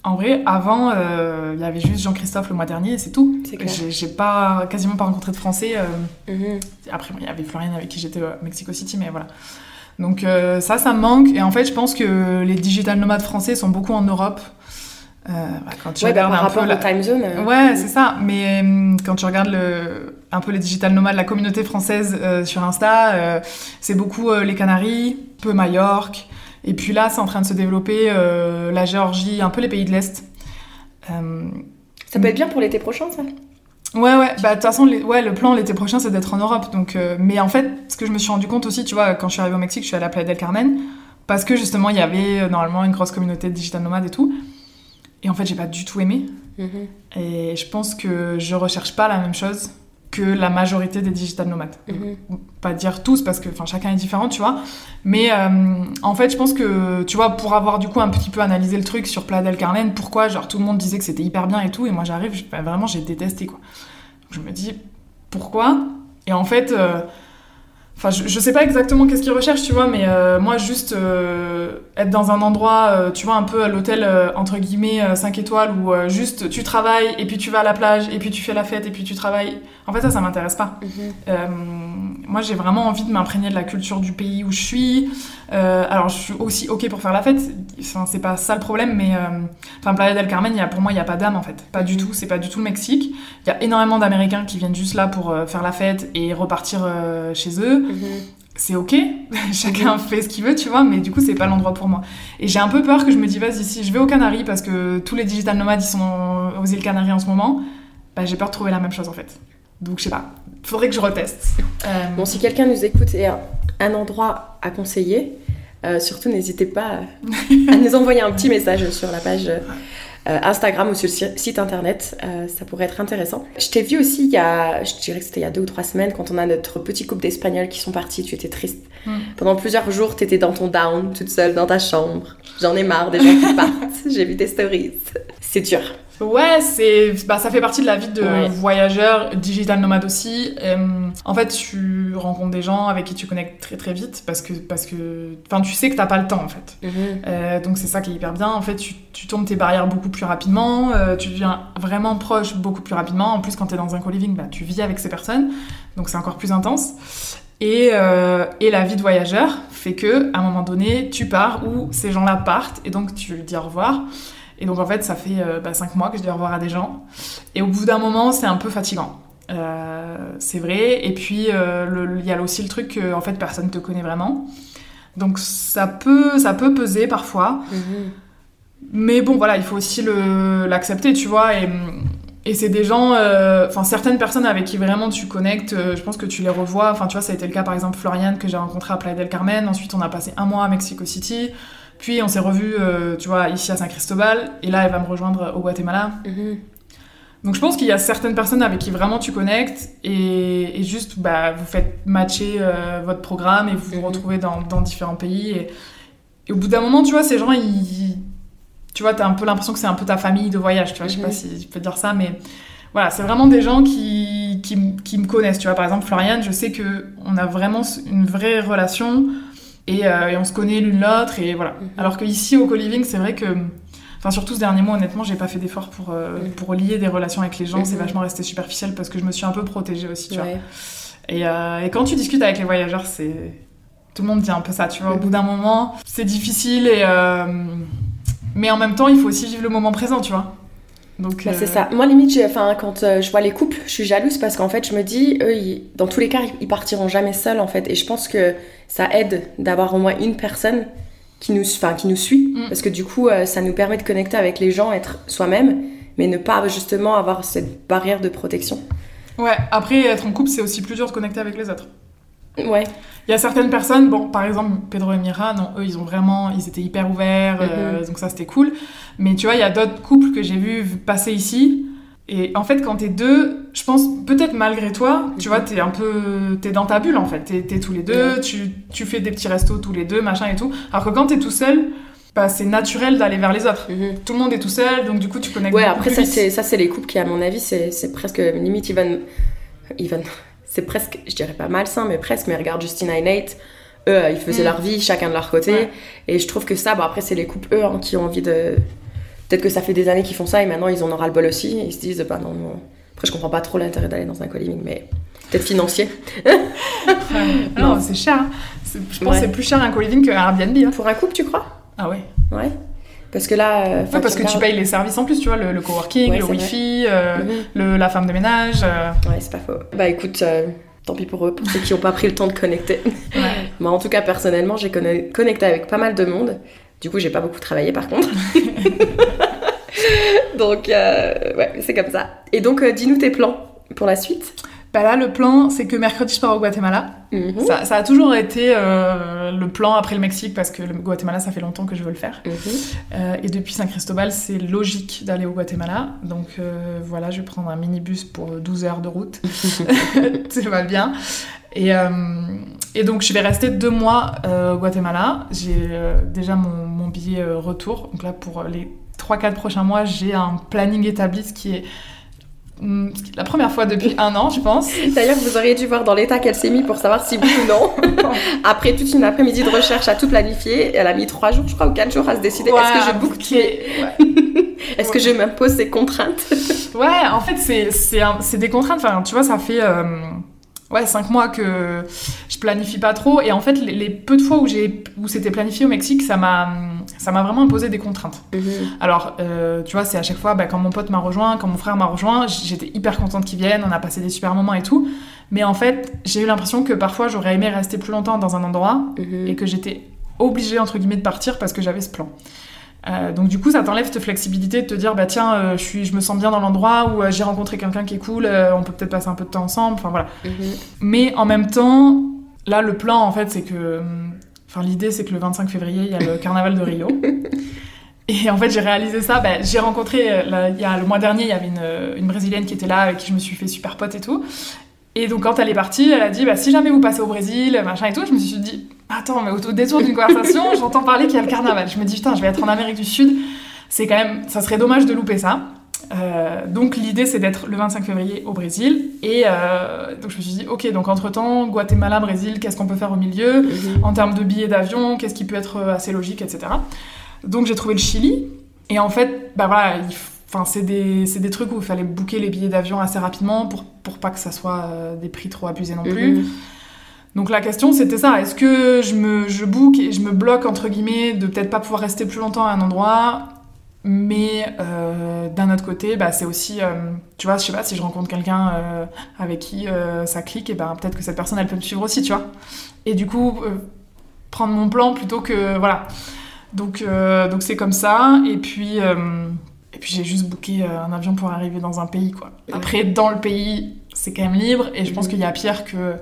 [SPEAKER 2] en vrai, avant, euh, il y avait juste Jean-Christophe le mois dernier et c'est tout. J'ai pas, quasiment pas rencontré de français. Euh. Mhm. Après, il y avait Florian avec qui j'étais à Mexico City, mais voilà. Donc euh, ça, ça me manque. Et en fait, je pense que les digital nomades français sont beaucoup en Europe.
[SPEAKER 1] Euh, bah, quand tu ouais, bah, par rapport la... time zone.
[SPEAKER 2] Ouais, c'est ça. Mais quand tu regardes le, un peu les digital nomades, la communauté française euh, sur Insta, euh, c'est beaucoup euh, les Canaries, peu Majorque. Et puis là, c'est en train de se développer la Géorgie, un peu les pays de l'Est.
[SPEAKER 1] ça peut être bien pour l'été prochain, ça?
[SPEAKER 2] Ouais, ouais. Bah, de toute façon, ouais, le plan l'été prochain, c'est d'être en Europe. Donc, mais en fait, ce que je me suis rendu compte aussi, tu vois, quand je suis arrivée au Mexique, je suis allée à la Playa del Carmen, parce que justement, il y avait normalement une grosse communauté de digital nomades et tout. Et en fait, j'ai pas du tout aimé. Mm-hmm. Et je pense que je recherche pas la même chose que la majorité des digital nomades. Mhm. Pas dire tous parce que chacun est différent, tu vois. Mais euh, en fait, je pense que, tu vois, pour avoir du coup un petit peu analysé le truc sur Playa del Carmen, pourquoi genre tout le monde disait que c'était hyper bien et tout, et moi j'arrive, vraiment j'ai détesté quoi. je me dis pourquoi? Et en fait, euh, Enfin, je, je, sais pas exactement qu'est-ce qu'ils recherchent, tu vois, mais euh, moi, juste euh, être dans un endroit, euh, tu vois, un peu à l'hôtel, entre guillemets, 5 étoiles, où juste tu travailles, et puis tu vas à la plage, et puis tu fais la fête, et puis tu travailles. En fait, ça, ça m'intéresse pas. Mhm. moi, j'ai vraiment envie de m'imprégner de la culture du pays où je suis. alors, je suis aussi OK pour faire la fête. Enfin, c'est pas ça le problème, mais... Enfin, Playa del Carmen, y a, pour moi, il y a pas d'âme, en fait. Pas du mhm. tout. C'est pas du tout le Mexique. Il y a énormément d'Américains qui viennent juste là pour faire la fête et repartir chez eux. Mhm. c'est ok, [laughs] chacun fait ce qu'il veut, tu vois, mais du coup, c'est pas l'endroit pour moi. Et j'ai un peu peur que je me dise, vas-y, si je vais aux Canaries, parce que tous les digital nomades, ils sont aux îles Canaries en ce moment, bah, j'ai peur de trouver la même chose en fait. Donc, je sais pas, faudrait que je reteste. Euh,
[SPEAKER 1] Bon, si quelqu'un nous écoute et a un endroit à conseiller, euh, surtout n'hésitez pas à, à [laughs] nous envoyer un petit message sur la page euh, Instagram ou sur le si- site internet. Euh, ça pourrait être intéressant. Je t'ai vu aussi il y a, je dirais que c'était il y a deux ou trois semaines, quand on a notre petit couple d'Espagnols qui sont partis, tu étais triste.
[SPEAKER 2] Mm.
[SPEAKER 1] Pendant plusieurs jours, t'étais dans ton down, toute seule dans ta chambre. J'en ai marre des gens qui [laughs] partent. J'ai vu tes stories. C'est dur.
[SPEAKER 2] Ouais, c'est, bah, ça fait partie de la vie de
[SPEAKER 1] Ouais.
[SPEAKER 2] voyageur, digital nomade aussi. Euh, en fait, tu rencontres des gens avec qui tu connectes très très vite parce que, parce que, enfin, tu sais que t'as pas le temps en fait. Euh, donc c'est ça qui est hyper bien. En fait, tu, tu tombes tes barrières beaucoup plus rapidement, euh, tu deviens vraiment proche beaucoup plus rapidement. En plus, quand tu es dans un co-living, bah, tu vis avec ces personnes, donc c'est encore plus intense. Et, euh, et la vie de voyageur fait que à un moment donné, tu pars ou ces gens-là partent et donc tu dis au revoir. Et donc en fait, ça fait euh, bah, cinq mois que je dis au revoir à des gens. Et au bout d'un moment, c'est un peu fatigant. Euh, c'est vrai. Et puis euh, il y a aussi le truc que en fait personne te connaît vraiment. Donc ça peut, ça peut peser parfois. Mais bon, voilà, il faut aussi l'accepter, tu vois. Et, et c'est des gens, euh, enfin certaines personnes avec qui vraiment tu connectes, euh, je pense que tu les revois. Enfin, tu vois, ça a été le cas par exemple Floriane que j'ai rencontré à Playa del Carmen. Ensuite, on a passé un mois à Mexico City. Puis on s'est revus, euh, tu vois, ici à Saint Cristobal. Et là, elle va me rejoindre au Guatemala. Donc je pense qu'il y a certaines personnes avec qui vraiment tu connectes et, et juste bah, vous faites matcher euh, votre programme et vous vous
[SPEAKER 1] Mhm.
[SPEAKER 2] retrouvez dans, dans différents pays. Et, et au bout d'un moment, tu vois, ces gens, ils, tu vois, t'as un peu l'impression que c'est un peu ta famille de voyage, tu vois, je sais
[SPEAKER 1] Mhm.
[SPEAKER 2] pas si je peux dire ça, mais voilà, c'est vraiment des gens qui, qui me connaissent, tu vois. Par exemple, Floriane, je sais que on a vraiment une vraie relation et, euh, et on se connaît l'une l'autre et voilà.
[SPEAKER 1] Mhm.
[SPEAKER 2] Alors qu'ici, au co-living, c'est vrai que Enfin, surtout ce dernier mois, honnêtement, j'ai pas fait d'effort pour, euh,
[SPEAKER 1] Mhm.
[SPEAKER 2] pour lier des relations avec les gens. C'est
[SPEAKER 1] Mhm.
[SPEAKER 2] vachement resté superficiel parce que je me suis un peu protégée aussi, tu vois. Et, euh, et quand tu discutes avec les voyageurs, c'est. Tout le monde dit un peu ça, tu vois. Au bout d'un moment, c'est difficile et. euh, Mais en même temps, il faut aussi vivre le moment présent, tu vois. Donc.
[SPEAKER 1] Bah, c'est ça. Moi, limite, enfin, quand je vois les couples, je suis jalouse parce qu'en fait, je me dis, eux, ils- dans tous les cas, ils- ils partiront jamais seuls, en fait. Et je pense que ça aide d'avoir au moins une personne qui nous, enfin, qui nous suit.
[SPEAKER 2] Mm.
[SPEAKER 1] Parce que du coup, euh, ça nous permet de connecter avec les gens, être soi-même, mais ne pas justement avoir cette barrière de protection.
[SPEAKER 2] Ouais, après, être en couple, c'est aussi plus dur de connecter avec les autres.
[SPEAKER 1] Ouais.
[SPEAKER 2] Il y a certaines personnes, bon, par exemple, Pedro et Mira, non, eux, ils ont vraiment, ils étaient hyper ouverts, euh,
[SPEAKER 1] Mhm.
[SPEAKER 2] donc ça, c'était cool. Mais tu vois, il y a d'autres couples que j'ai vus passer ici. Et en fait, quand t'es deux, je pense, peut-être malgré toi, tu
[SPEAKER 1] Mhm.
[SPEAKER 2] vois, t'es un peu, t'es dans ta bulle, en fait. T'es, t'es tous les deux, tu, tu fais des petits restos tous les deux, machin et tout. Alors que quand t'es tout seul, bah, c'est naturel d'aller vers les autres. Tout le monde est tout seul, donc du coup, tu connectes
[SPEAKER 1] Ouais, après,
[SPEAKER 2] plus
[SPEAKER 1] ça, c'est, les couples qui, à mon avis, c'est, presque limite, ils vont, ils vont, c'est presque, je dirais pas malsain, mais presque, mais regarde Justina et Nate, eux, ils faisaient
[SPEAKER 2] Mm.
[SPEAKER 1] leur vie, chacun de leur côté,
[SPEAKER 2] Ouais.
[SPEAKER 1] et je trouve que ça, bon, après, c'est les couples, eux, hein, qui ont envie de, peut-être que ça fait des années qu'ils font ça, et maintenant, ils en ont ras le bol aussi, et ils se disent, bah non, non. Après, je comprends pas trop l'intérêt d'aller dans un co-living, mais peut-être financier. [laughs]
[SPEAKER 2] Non, c'est cher. hein. Je pense
[SPEAKER 1] Ouais.
[SPEAKER 2] que c'est plus cher un co-living qu'un Airbnb. hein.
[SPEAKER 1] Pour un couple, tu crois?
[SPEAKER 2] Ah ouais.
[SPEAKER 1] Ouais. Parce que là, euh,
[SPEAKER 2] Ouais, parce que tu payes les services en plus, tu vois, le, le coworking,
[SPEAKER 1] Ouais,
[SPEAKER 2] le wifi, euh,
[SPEAKER 1] Mhm.
[SPEAKER 2] le, la femme de ménage. euh,
[SPEAKER 1] Ouais, c'est pas faux. Bah écoute, euh, tant pis pour eux, pour ceux qui n'ont pas pris le temps de connecter. Moi, [laughs] en tout cas, personnellement, j'ai conne- connecté avec pas mal de monde. Du coup, j'ai pas beaucoup travaillé par contre. [laughs] donc, euh, ouais, c'est comme ça. Et donc, euh, dis-nous tes plans pour la suite.
[SPEAKER 2] Bah là, le plan, c'est que mercredi, je pars au Guatemala.
[SPEAKER 1] Mhm.
[SPEAKER 2] Ça, ça a toujours été euh, le plan après le Mexique, parce que le Guatemala, ça fait longtemps que je veux le faire.
[SPEAKER 1] Mhm.
[SPEAKER 2] Euh, et depuis Saint Cristobal, c'est logique d'aller au Guatemala. Donc euh, voilà, je vais prendre un minibus pour 12 heures de route. [laughs] [laughs] Ça va bien. Et, et donc, je vais rester deux mois au Guatemala. J'ai déjà mon, mon billet retour. Donc là, pour les 3-4 prochains mois, j'ai un planning établi, ce qui est hum, ce qui est la première fois depuis un an, je pense.
[SPEAKER 1] D'ailleurs, vous auriez dû voir dans l'état qu'elle s'est mis pour savoir si oui ou non. [laughs] Après toute une après-midi de recherche à tout planifier, elle a mis trois jours, je crois, ou quatre jours à se décider. Est-ce que je book
[SPEAKER 2] qui est- ouais.
[SPEAKER 1] Est-ce que je m'impose ces contraintes [laughs]
[SPEAKER 2] Ouais, en fait, c'est, des contraintes. Enfin, tu vois, ça fait euh, ouais, cinq mois que je planifie pas trop. Et en fait, les, les peu de fois où, où c'était planifié au Mexique, ça m'a, ça m'a vraiment imposé des contraintes. Alors, euh, tu vois, c'est à chaque fois, bah, quand mon pote m'a rejoint, quand mon frère m'a rejoint, j'étais hyper contente qu'ils viennent, on a passé des super moments et tout. Mais en fait, j'ai eu l'impression que parfois j'aurais aimé rester plus longtemps dans un endroit
[SPEAKER 1] Mhm.
[SPEAKER 2] et que j'étais obligée entre guillemets de partir parce que j'avais ce plan. Euh, donc du coup, ça t'enlève cette flexibilité de te dire bah tiens, euh, je suis, je me sens bien dans l'endroit où euh, j'ai rencontré quelqu'un qui est cool, on peut peut-être passer un peu de temps ensemble. Enfin voilà.
[SPEAKER 1] Mhm.
[SPEAKER 2] Mais en même temps, là, le plan, en fait, c'est que. Enfin, l'idée, c'est que le 25 février, il y a le carnaval de Rio. [laughs] Et en fait, j'ai réalisé ça. bah, j'ai rencontré, euh, là, il y a, le mois dernier, il y avait une, euh, une brésilienne qui était là, avec qui je me suis fait super pote et tout. Et donc, quand elle est partie, elle a dit bah, si jamais vous passez au Brésil, machin et tout, je me suis dit attends, mais au, au détour d'une conversation, [laughs] j'entends parler qu'il y a le carnaval. Je me dis putain, je vais être en Amérique du Sud. C'est quand même. Ça serait dommage de louper ça. Euh, donc l'idée c'est d'être le 25 février au Brésil et euh, donc je me suis dit ok donc entre temps Guatemala Brésil qu'est-ce qu'on peut faire au milieu?
[SPEAKER 1] Mhm.
[SPEAKER 2] en termes de billets d'avion qu'est-ce qui peut être euh, assez logique etc donc j'ai trouvé le Chili et en fait bah voilà Enfin, c'est des, c'est des trucs où il fallait booker les billets d'avion assez rapidement pour, pour pas que ça soit euh, des prix trop abusés non plus.
[SPEAKER 1] Mhm.
[SPEAKER 2] Donc la question c'était ça, est-ce que je me je book et je me bloque entre guillemets de peut-être pas pouvoir rester plus longtemps à un endroit, mais euh, d'un autre côté, bah, c'est aussi, euh, tu vois, je sais pas, si je rencontre quelqu'un euh, avec qui ça clique, et ben peut-être que cette personne elle peut me suivre aussi, tu vois. Et du coup, prendre mon plan plutôt que voilà. Donc donc c'est comme ça, et puis et puis j'ai juste booké un avion pour arriver dans un pays quoi. Après dans le pays c'est quand même libre, et je pense
[SPEAKER 1] Mhm.
[SPEAKER 2] qu'il y a pire que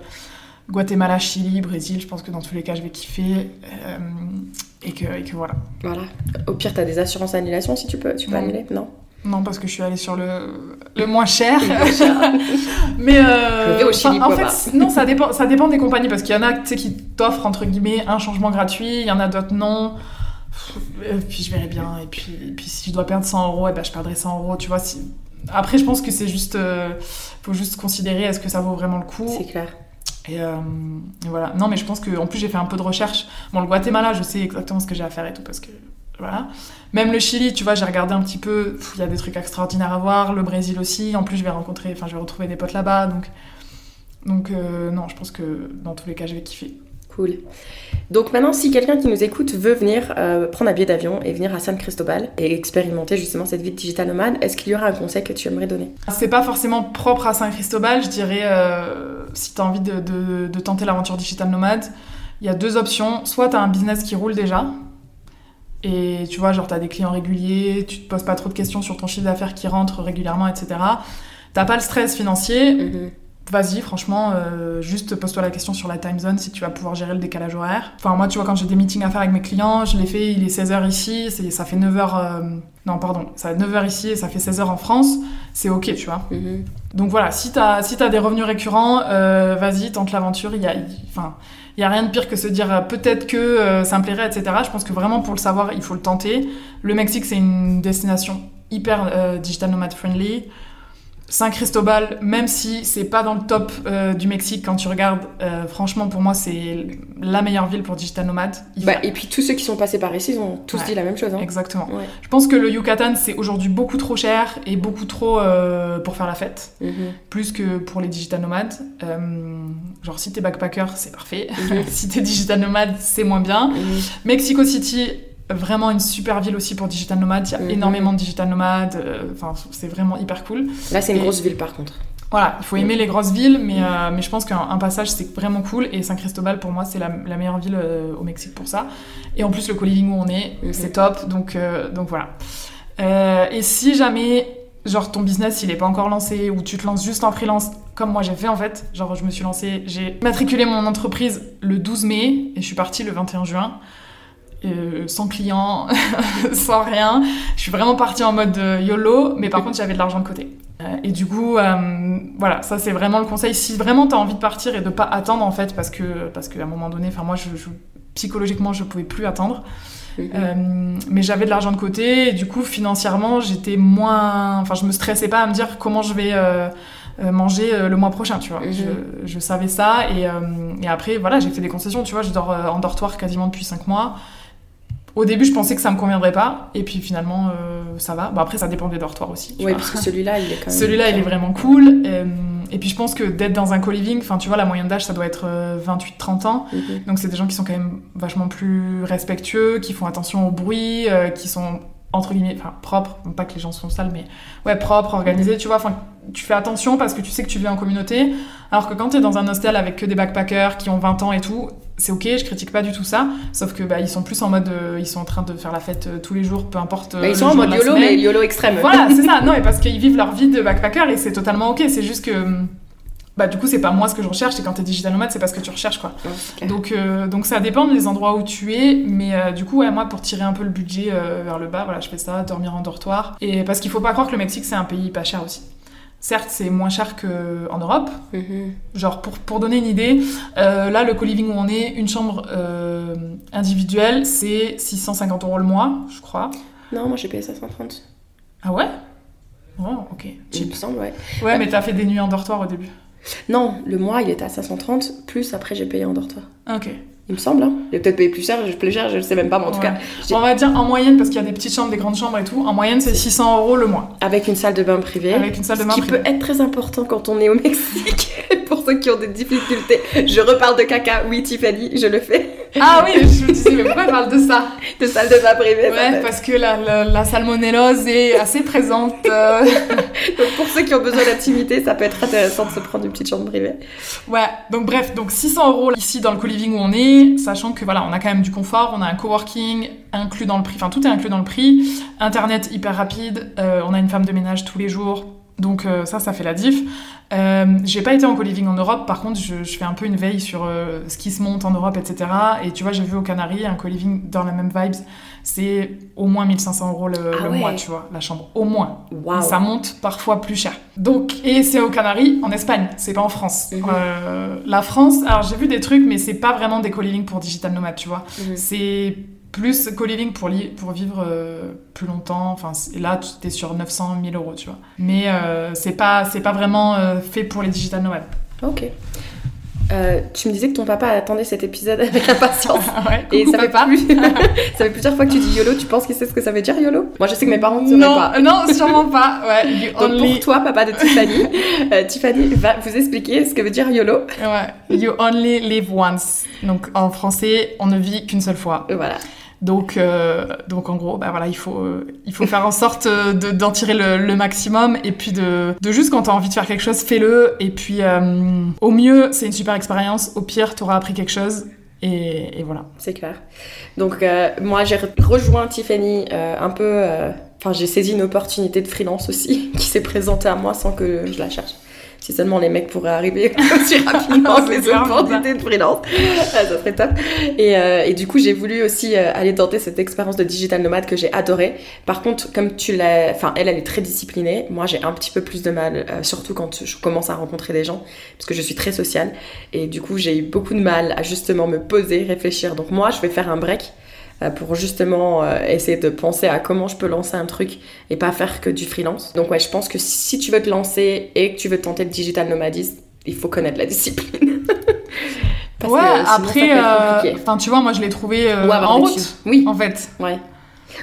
[SPEAKER 2] Guatemala, Chili, Brésil, je pense que dans tous les cas, je vais kiffer. Euh, et, que, et que voilà.
[SPEAKER 1] Voilà. Au pire, t'as des assurances annulation si tu peux, tu peux
[SPEAKER 2] Non.
[SPEAKER 1] annuler Non.
[SPEAKER 2] Non, parce que je suis allée sur le, le moins cher.
[SPEAKER 1] Le moins cher. [laughs]
[SPEAKER 2] Mais euh,
[SPEAKER 1] Je vais au Chili,
[SPEAKER 2] en fait, non, ça dépend, ça dépend des compagnies parce qu'il y en a tu qui t'offrent entre guillemets un changement gratuit, il y en a d'autres non. Et puis je verrai bien. Et puis, et puis si je dois perdre 100 euros, eh ben, je perdrai 100 euros. Tu vois, si... Après, je pense que c'est juste. euh, faut juste considérer est-ce que ça vaut vraiment le coup?
[SPEAKER 1] C'est clair.
[SPEAKER 2] Et, euh, et voilà. Non, mais je pense que en plus j'ai fait un peu de recherche. Bon, le Guatemala, je sais exactement ce que j'ai à faire et tout parce que voilà. Même le Chili, tu vois, j'ai regardé un petit peu. Il y a des trucs extraordinaires à voir. Le Brésil aussi. En plus, je vais rencontrer, enfin, je vais retrouver des potes là-bas. Donc, donc euh, non, je pense que dans tous les cas, je vais kiffer.
[SPEAKER 1] Cool. Donc maintenant, si quelqu'un qui nous écoute veut venir euh, prendre un billet d'avion et venir à San Cristobal et expérimenter justement cette vie de digital nomade, est-ce qu'il y aura un conseil que tu aimerais donner?
[SPEAKER 2] C'est pas forcément propre à Saint Cristobal, je dirais. euh, si t'as envie de, de- de tenter l'aventure digital nomade, il y a deux options. Soit t'as un business qui roule déjà. Et tu vois, genre t'as des clients réguliers, tu te poses pas trop de questions sur ton chiffre d'affaires qui rentre régulièrement, etc. T'as pas le stress financier,
[SPEAKER 1] Mhm.
[SPEAKER 2] Vas-y, franchement, euh, juste pose-toi la question sur la time zone si tu vas pouvoir gérer le décalage horaire. Enfin, moi, tu vois, quand j'ai des meetings à faire avec mes clients, je les fais, il est 16h ici, c'est- ça fait 9h. non, pardon, ça fait 9h ici et ça fait 16h en France, c'est ok, tu vois.
[SPEAKER 1] Mhm.
[SPEAKER 2] Donc voilà, si t'as si des revenus récurrents, euh, vas-y, tente l'aventure. Il y a, enfin, il y a rien de pire que se dire euh, peut-être que euh, ça me plairait, etc. Je pense que vraiment pour le savoir, il faut le tenter. Le Mexique, c'est une destination hyper euh, digital nomad friendly. Saint Cristobal, même si c'est pas dans le top euh, du Mexique quand tu regardes, euh, franchement pour moi c'est la meilleure ville pour digital nomade.
[SPEAKER 1] Bah, et puis tous ceux qui sont passés par ici, ils ont tous
[SPEAKER 2] Ouais.
[SPEAKER 1] dit la même chose. hein.
[SPEAKER 2] Exactement.
[SPEAKER 1] Ouais.
[SPEAKER 2] Je pense que le Yucatan c'est aujourd'hui beaucoup trop cher et beaucoup trop euh, pour faire la fête
[SPEAKER 1] Mhm.
[SPEAKER 2] plus que pour les digital nomades. Genre si t'es backpacker, c'est parfait.
[SPEAKER 1] Mhm. [laughs]
[SPEAKER 2] si t'es digital nomade, c'est moins bien.
[SPEAKER 1] Mhm.
[SPEAKER 2] Mexico City, vraiment une super ville aussi pour digital nomades. Il y a
[SPEAKER 1] Mhm.
[SPEAKER 2] énormément de digital nomades. euh, Enfin, c'est vraiment hyper cool.
[SPEAKER 1] Là, c'est une
[SPEAKER 2] Et-
[SPEAKER 1] grosse ville par contre.
[SPEAKER 2] Voilà, il faut aimer les grosses villes, mais, euh, mais je pense qu'un un passage c'est vraiment cool. Et Saint Cristobal pour moi c'est la, la meilleure ville euh, au Mexique pour ça. Et en plus le co-living où on est,
[SPEAKER 1] Mhm.
[SPEAKER 2] c'est top. Donc, donc voilà. Et si jamais genre ton business il est pas encore lancé ou tu te lances juste en freelance comme moi j'ai fait en fait, genre je me suis lancée, j'ai matriculé mon entreprise le 12 mai et je suis partie le 21 juin. Euh, sans client, [laughs] sans rien. Je suis vraiment partie en mode euh, YOLO, mais par contre j'avais de l'argent de côté. Euh, et du coup, euh, voilà, ça c'est vraiment le conseil. Si vraiment tu as envie de partir et de pas attendre en fait, parce que parce qu'à un moment donné, enfin moi je, je- psychologiquement je pouvais plus attendre.
[SPEAKER 1] Mhm.
[SPEAKER 2] Euh, mais j'avais de l'argent de côté et du coup financièrement j'étais moins enfin je me stressais pas à me dire comment je vais euh, manger le mois prochain tu vois
[SPEAKER 1] Mhm.
[SPEAKER 2] je, je savais ça et, et après voilà j'ai fait des concessions tu vois je dors en dortoir quasiment depuis 5 mois au début je pensais que ça me conviendrait pas et puis finalement euh, ça va bon après ça dépend des dortoirs aussi tu
[SPEAKER 1] Oui, parce que celui-là, il est quand même.
[SPEAKER 2] Celui-là, il est vraiment cool. Euh, et puis, je pense que d'être dans un co-living, enfin, tu vois, la moyenne d'âge, ça doit être 28-30 ans.
[SPEAKER 1] Mhm.
[SPEAKER 2] Donc, c'est des gens qui sont quand même vachement plus respectueux, qui font attention au bruit, euh, qui sont entre guillemets, enfin propre, non pas que les gens sont sales, mais ouais, propre, organisé, tu vois, enfin, tu fais attention parce que tu sais que tu vis en communauté, alors que quand t'es dans un hostel avec que des backpackers qui ont 20 ans et tout, c'est ok, je critique pas du tout ça, sauf que bah, ils sont plus en mode, euh, ils sont en train de faire la fête euh, tous les jours, peu importe. euh,
[SPEAKER 1] Bah, ils
[SPEAKER 2] le
[SPEAKER 1] sont en mode YOLO, mais YOLO extrême.
[SPEAKER 2] Voilà, [laughs] c'est ça, non, mais parce qu'ils vivent leur vie de backpacker et c'est totalement ok, c'est juste que. hum, Bah, du coup, c'est pas moi ce que je recherche, et quand t'es digital nomade, c'est pas ce que tu recherches, quoi. Donc, euh, donc ça dépend des endroits où tu es, mais euh, du coup, ouais, moi, pour tirer un peu le budget euh, vers le bas, voilà, je fais ça, dormir en dortoir. Et parce qu'il faut pas croire que le Mexique, c'est un pays pas cher aussi. Certes, c'est moins cher qu'en Europe.
[SPEAKER 1] Mhm.
[SPEAKER 2] Genre, pour, pour donner une idée, euh, là, le co-living où on est, une chambre euh, individuelle, c'est 650 euros le mois, je crois.
[SPEAKER 1] Non, moi j'ai payé 530.
[SPEAKER 2] Ah ouais? Oh, ok.
[SPEAKER 1] Il
[SPEAKER 2] Cheap.
[SPEAKER 1] me semble, ouais.
[SPEAKER 2] Ouais, mais t'as fait des nuits en dortoir au début.
[SPEAKER 1] Non, le mois il était à 530, plus après j'ai payé en dortoir.
[SPEAKER 2] Ah, Ok.
[SPEAKER 1] Il me semble, hein. J'ai peut-être payé plus cher, plus cher, je le sais même pas, mais en tout cas,
[SPEAKER 2] On va dire en moyenne, parce qu'il y a des petites chambres, des grandes chambres et tout, en moyenne, c'est 600 euros le mois.
[SPEAKER 1] avec une salle de bain privée.
[SPEAKER 2] Avec une salle de bain
[SPEAKER 1] Ce qui
[SPEAKER 2] privée.
[SPEAKER 1] peut être très important quand on est au Mexique. [laughs] Pour ceux qui ont des difficultés. Je reparle de caca, oui Tiffany, je le fais.
[SPEAKER 2] Ah oui, je me disais, mais pourquoi elle parle de ça?
[SPEAKER 1] De salle de bain privée.
[SPEAKER 2] Ouais, parce que la, la, la salmonellose est assez présente. euh. [laughs]
[SPEAKER 1] Donc pour ceux qui ont besoin d'intimité, ça peut être intéressant de se prendre une petite chambre privée.
[SPEAKER 2] Ouais, donc bref, donc 600 euros ici dans le co-living où on est, sachant que voilà, on a quand même du confort, on a un coworking inclus dans le prix, enfin tout est inclus dans le prix, internet hyper rapide, euh, on a une femme de ménage tous les jours, donc euh, ça, ça fait la diff. Euh, j'ai pas été en co-living en Europe, par contre, je, je fais un peu une veille sur euh, ce qui se monte en Europe, etc. Et tu vois, j'ai vu aux Canaries un co-living dans la même vibes, c'est au moins 1500 euros le,
[SPEAKER 1] Ah
[SPEAKER 2] le
[SPEAKER 1] ouais.
[SPEAKER 2] mois, tu vois, la chambre, au moins. Et ça monte parfois plus cher. Donc, et c'est aux Canaries, en Espagne, c'est pas en France.
[SPEAKER 1] Mhm.
[SPEAKER 2] La France, alors j'ai vu des trucs, mais c'est pas vraiment des co-living pour digital nomade, tu vois.
[SPEAKER 1] Mhm.
[SPEAKER 2] C'est plus co-living pour, pour vivre euh, plus longtemps. Enfin, là, tu es sur 900 000 euros, tu vois. Mais euh, c'est pas, pas vraiment euh, fait pour les digital nomades.
[SPEAKER 1] Ok. Euh, tu me disais que ton papa attendait cet épisode avec impatience. [laughs]
[SPEAKER 2] ouais,
[SPEAKER 1] Et ça fait, plus... [laughs] [laughs] ça fait plusieurs fois que tu dis YOLO, tu penses qu'il sait ce que ça veut dire YOLO? Moi je sais que mes parents ne sauraient
[SPEAKER 2] Non,
[SPEAKER 1] pas.
[SPEAKER 2] non, sûrement pas. Ouais,
[SPEAKER 1] Donc
[SPEAKER 2] only,
[SPEAKER 1] pour toi, papa de Tiffany, Tiffany va vous expliquer ce que veut dire YOLO.
[SPEAKER 2] ouais, you only live once. Donc en français, on ne vit qu'une seule fois.
[SPEAKER 1] Voilà.
[SPEAKER 2] Donc, euh, donc en gros, bah voilà, il faut, euh, il faut faire en sorte euh, de- d'en tirer le, le maximum et puis de, de juste quand t'as envie de faire quelque chose, fais-le. Et puis euh, au mieux, c'est une super expérience. Au pire, t'auras appris quelque chose. Et, et voilà.
[SPEAKER 1] C'est clair. Donc euh, moi j'ai re- rejoint Tiffany un peu... Enfin j'ai saisi une opportunité de freelance aussi [laughs] qui s'est présentée à moi sans que je la cherche. Si seulement les mecs pourraient arriver [laughs] aussi rapidement que les opportunités de freelance, Ah, ça serait top. Et, euh, et du coup j'ai voulu aussi euh, aller tenter cette expérience de digital nomade que j'ai adorée. Par contre comme tu l'as... Enfin elle elle est très disciplinée. Moi j'ai un petit peu plus de mal, euh, surtout quand je commence à rencontrer des gens parce que je suis très sociale. Et du coup, j'ai eu beaucoup de mal à justement me poser, réfléchir. Donc moi, je vais faire un break pour justement euh, essayer de penser à comment je peux lancer un truc et pas faire que du freelance. Donc ouais, je pense que si tu veux te lancer et que tu veux tenter le digital nomadisme, il faut connaître la discipline. [laughs] Parce
[SPEAKER 2] ouais,
[SPEAKER 1] que sinon,
[SPEAKER 2] après, euh, enfin, tu vois, moi je l'ai trouvé euh,
[SPEAKER 1] Ou avoir
[SPEAKER 2] en route.
[SPEAKER 1] Oui,
[SPEAKER 2] en fait.
[SPEAKER 1] ouais.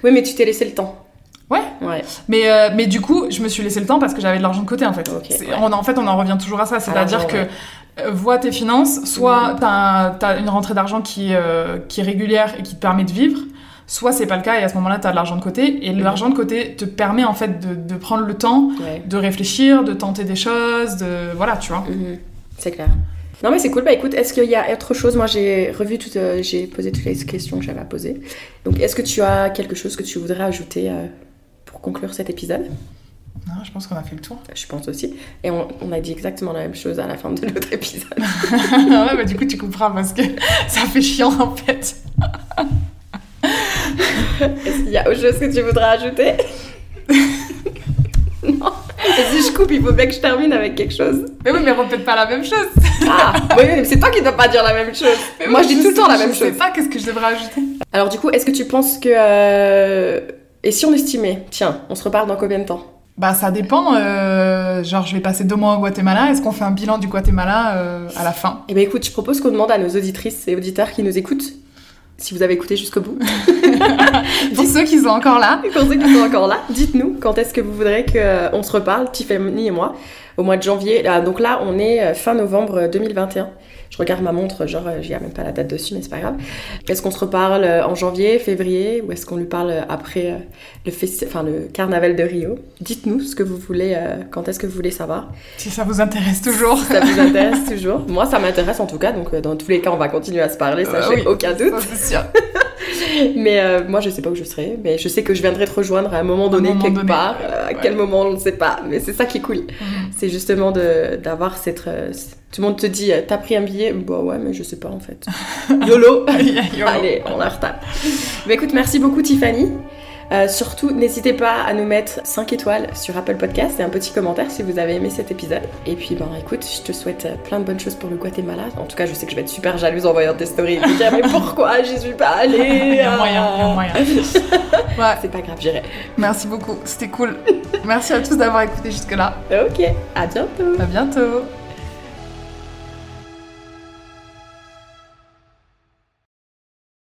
[SPEAKER 1] Oui, mais tu t'es laissé le temps.
[SPEAKER 2] Ouais.
[SPEAKER 1] Ouais.
[SPEAKER 2] Mais, euh, mais du coup, je me suis laissé le temps parce que j'avais de l'argent de côté, en fait.
[SPEAKER 1] Ouais.
[SPEAKER 2] on, en fait, on en revient toujours à ça. C'est-à-dire que
[SPEAKER 1] ouais.
[SPEAKER 2] euh, vois tes finances, soit t'as as une rentrée d'argent qui, euh, qui est régulière et qui te permet de vivre, soit c'est pas le cas et à ce moment-là, t'as de l'argent de côté. Et l'argent de côté te permet, en fait, de, de prendre le temps
[SPEAKER 1] Ouais.
[SPEAKER 2] de réfléchir, de tenter des choses, de... Voilà, tu vois.
[SPEAKER 1] Mhm. C'est clair. Non mais c'est cool. Bah écoute, est-ce qu'il y a autre chose? Moi j'ai revu tout, euh, j'ai posé toutes les questions que j'avais à poser. Donc est-ce que tu as quelque chose que tu voudrais ajouter euh, pour conclure cet épisode?
[SPEAKER 2] Non, je pense qu'on a fait le tour.
[SPEAKER 1] Je pense aussi. Et on, on a dit exactement la même chose à la fin de l'autre épisode. [laughs]
[SPEAKER 2] ouais, bah du coup, tu comprends parce que [laughs] ça fait chiant, en fait. [laughs]
[SPEAKER 1] Est-ce qu'il y a autre chose que tu voudrais ajouter? Non. Et si je coupe, il faut bien que je termine avec quelque chose.
[SPEAKER 2] Mais oui, mais répète pas la même chose.
[SPEAKER 1] Ah, oui, mais c'est toi qui dois pas dire la même chose.
[SPEAKER 2] Mais
[SPEAKER 1] Moi, je dis tout le temps la même
[SPEAKER 2] Je sais
[SPEAKER 1] chose.
[SPEAKER 2] pas qu'est-ce que je devrais ajouter.
[SPEAKER 1] Alors du coup, est-ce que tu penses que... euh, Et si on estimait Tiens, on se reparle dans combien de temps?
[SPEAKER 2] Bah ça dépend, euh, genre je vais passer deux mois au Guatemala, est-ce qu'on fait un bilan du Guatemala euh, à la fin?
[SPEAKER 1] Eh bien écoute, je propose qu'on demande à nos auditrices et auditeurs qui nous écoutent, si vous avez écouté jusqu'au bout, [laughs]
[SPEAKER 2] Pour ceux qui sont encore là, [laughs]
[SPEAKER 1] pour ceux qui sont encore là, dites-nous quand est-ce que vous voudrez qu'on se reparle, Tiffany et moi. au mois de janvier. Donc là, on est euh, fin novembre 2021. Je regarde ma montre, genre, euh, j'y a même pas la date dessus, mais c'est pas grave. Est-ce qu'on se reparle euh, en janvier, février, ou est-ce qu'on lui parle après le, enfin, le carnaval de Rio? Dites-nous ce que vous voulez, quand est-ce que vous voulez savoir.
[SPEAKER 2] Si ça vous intéresse toujours.
[SPEAKER 1] Si ça vous intéresse toujours. Moi, ça m'intéresse en tout cas, donc dans tous les cas, on va continuer à se parler, ça, j'ai aucun doute.
[SPEAKER 2] c'est sûr. [laughs] [laughs]
[SPEAKER 1] mais euh, moi, je sais pas où je serai, mais je sais que je viendrai te rejoindre à un moment donné, quelque part. Euh, à quel moment, on ne sait pas. Mais c'est ça qui est cool. Mhm. C'est justement d'avoir cette. Euh, tout le monde te dit, t'as pris un billet Bah ouais, mais je sais pas en fait. [laughs] [laughs] YOLO, Allez, on la retape. Mais écoute, merci beaucoup Tiffany. Euh, surtout, n'hésitez pas à nous mettre 5 étoiles sur Apple Podcast et un petit commentaire si vous avez aimé cet épisode. Et puis, ben écoute, je te souhaite euh, plein de bonnes choses pour le Guatemala. En tout cas, je sais que je vais être super jalouse en voyant tes stories et [laughs] dire, mais pourquoi j'y suis pas allée
[SPEAKER 2] Il y a moyen, il y a moyen. [laughs]
[SPEAKER 1] ouais. C'est pas grave, j'irai.
[SPEAKER 2] Merci beaucoup, c'était cool. Merci à tous d'avoir écouté jusque-là.
[SPEAKER 1] Ok, à bientôt.
[SPEAKER 2] À bientôt.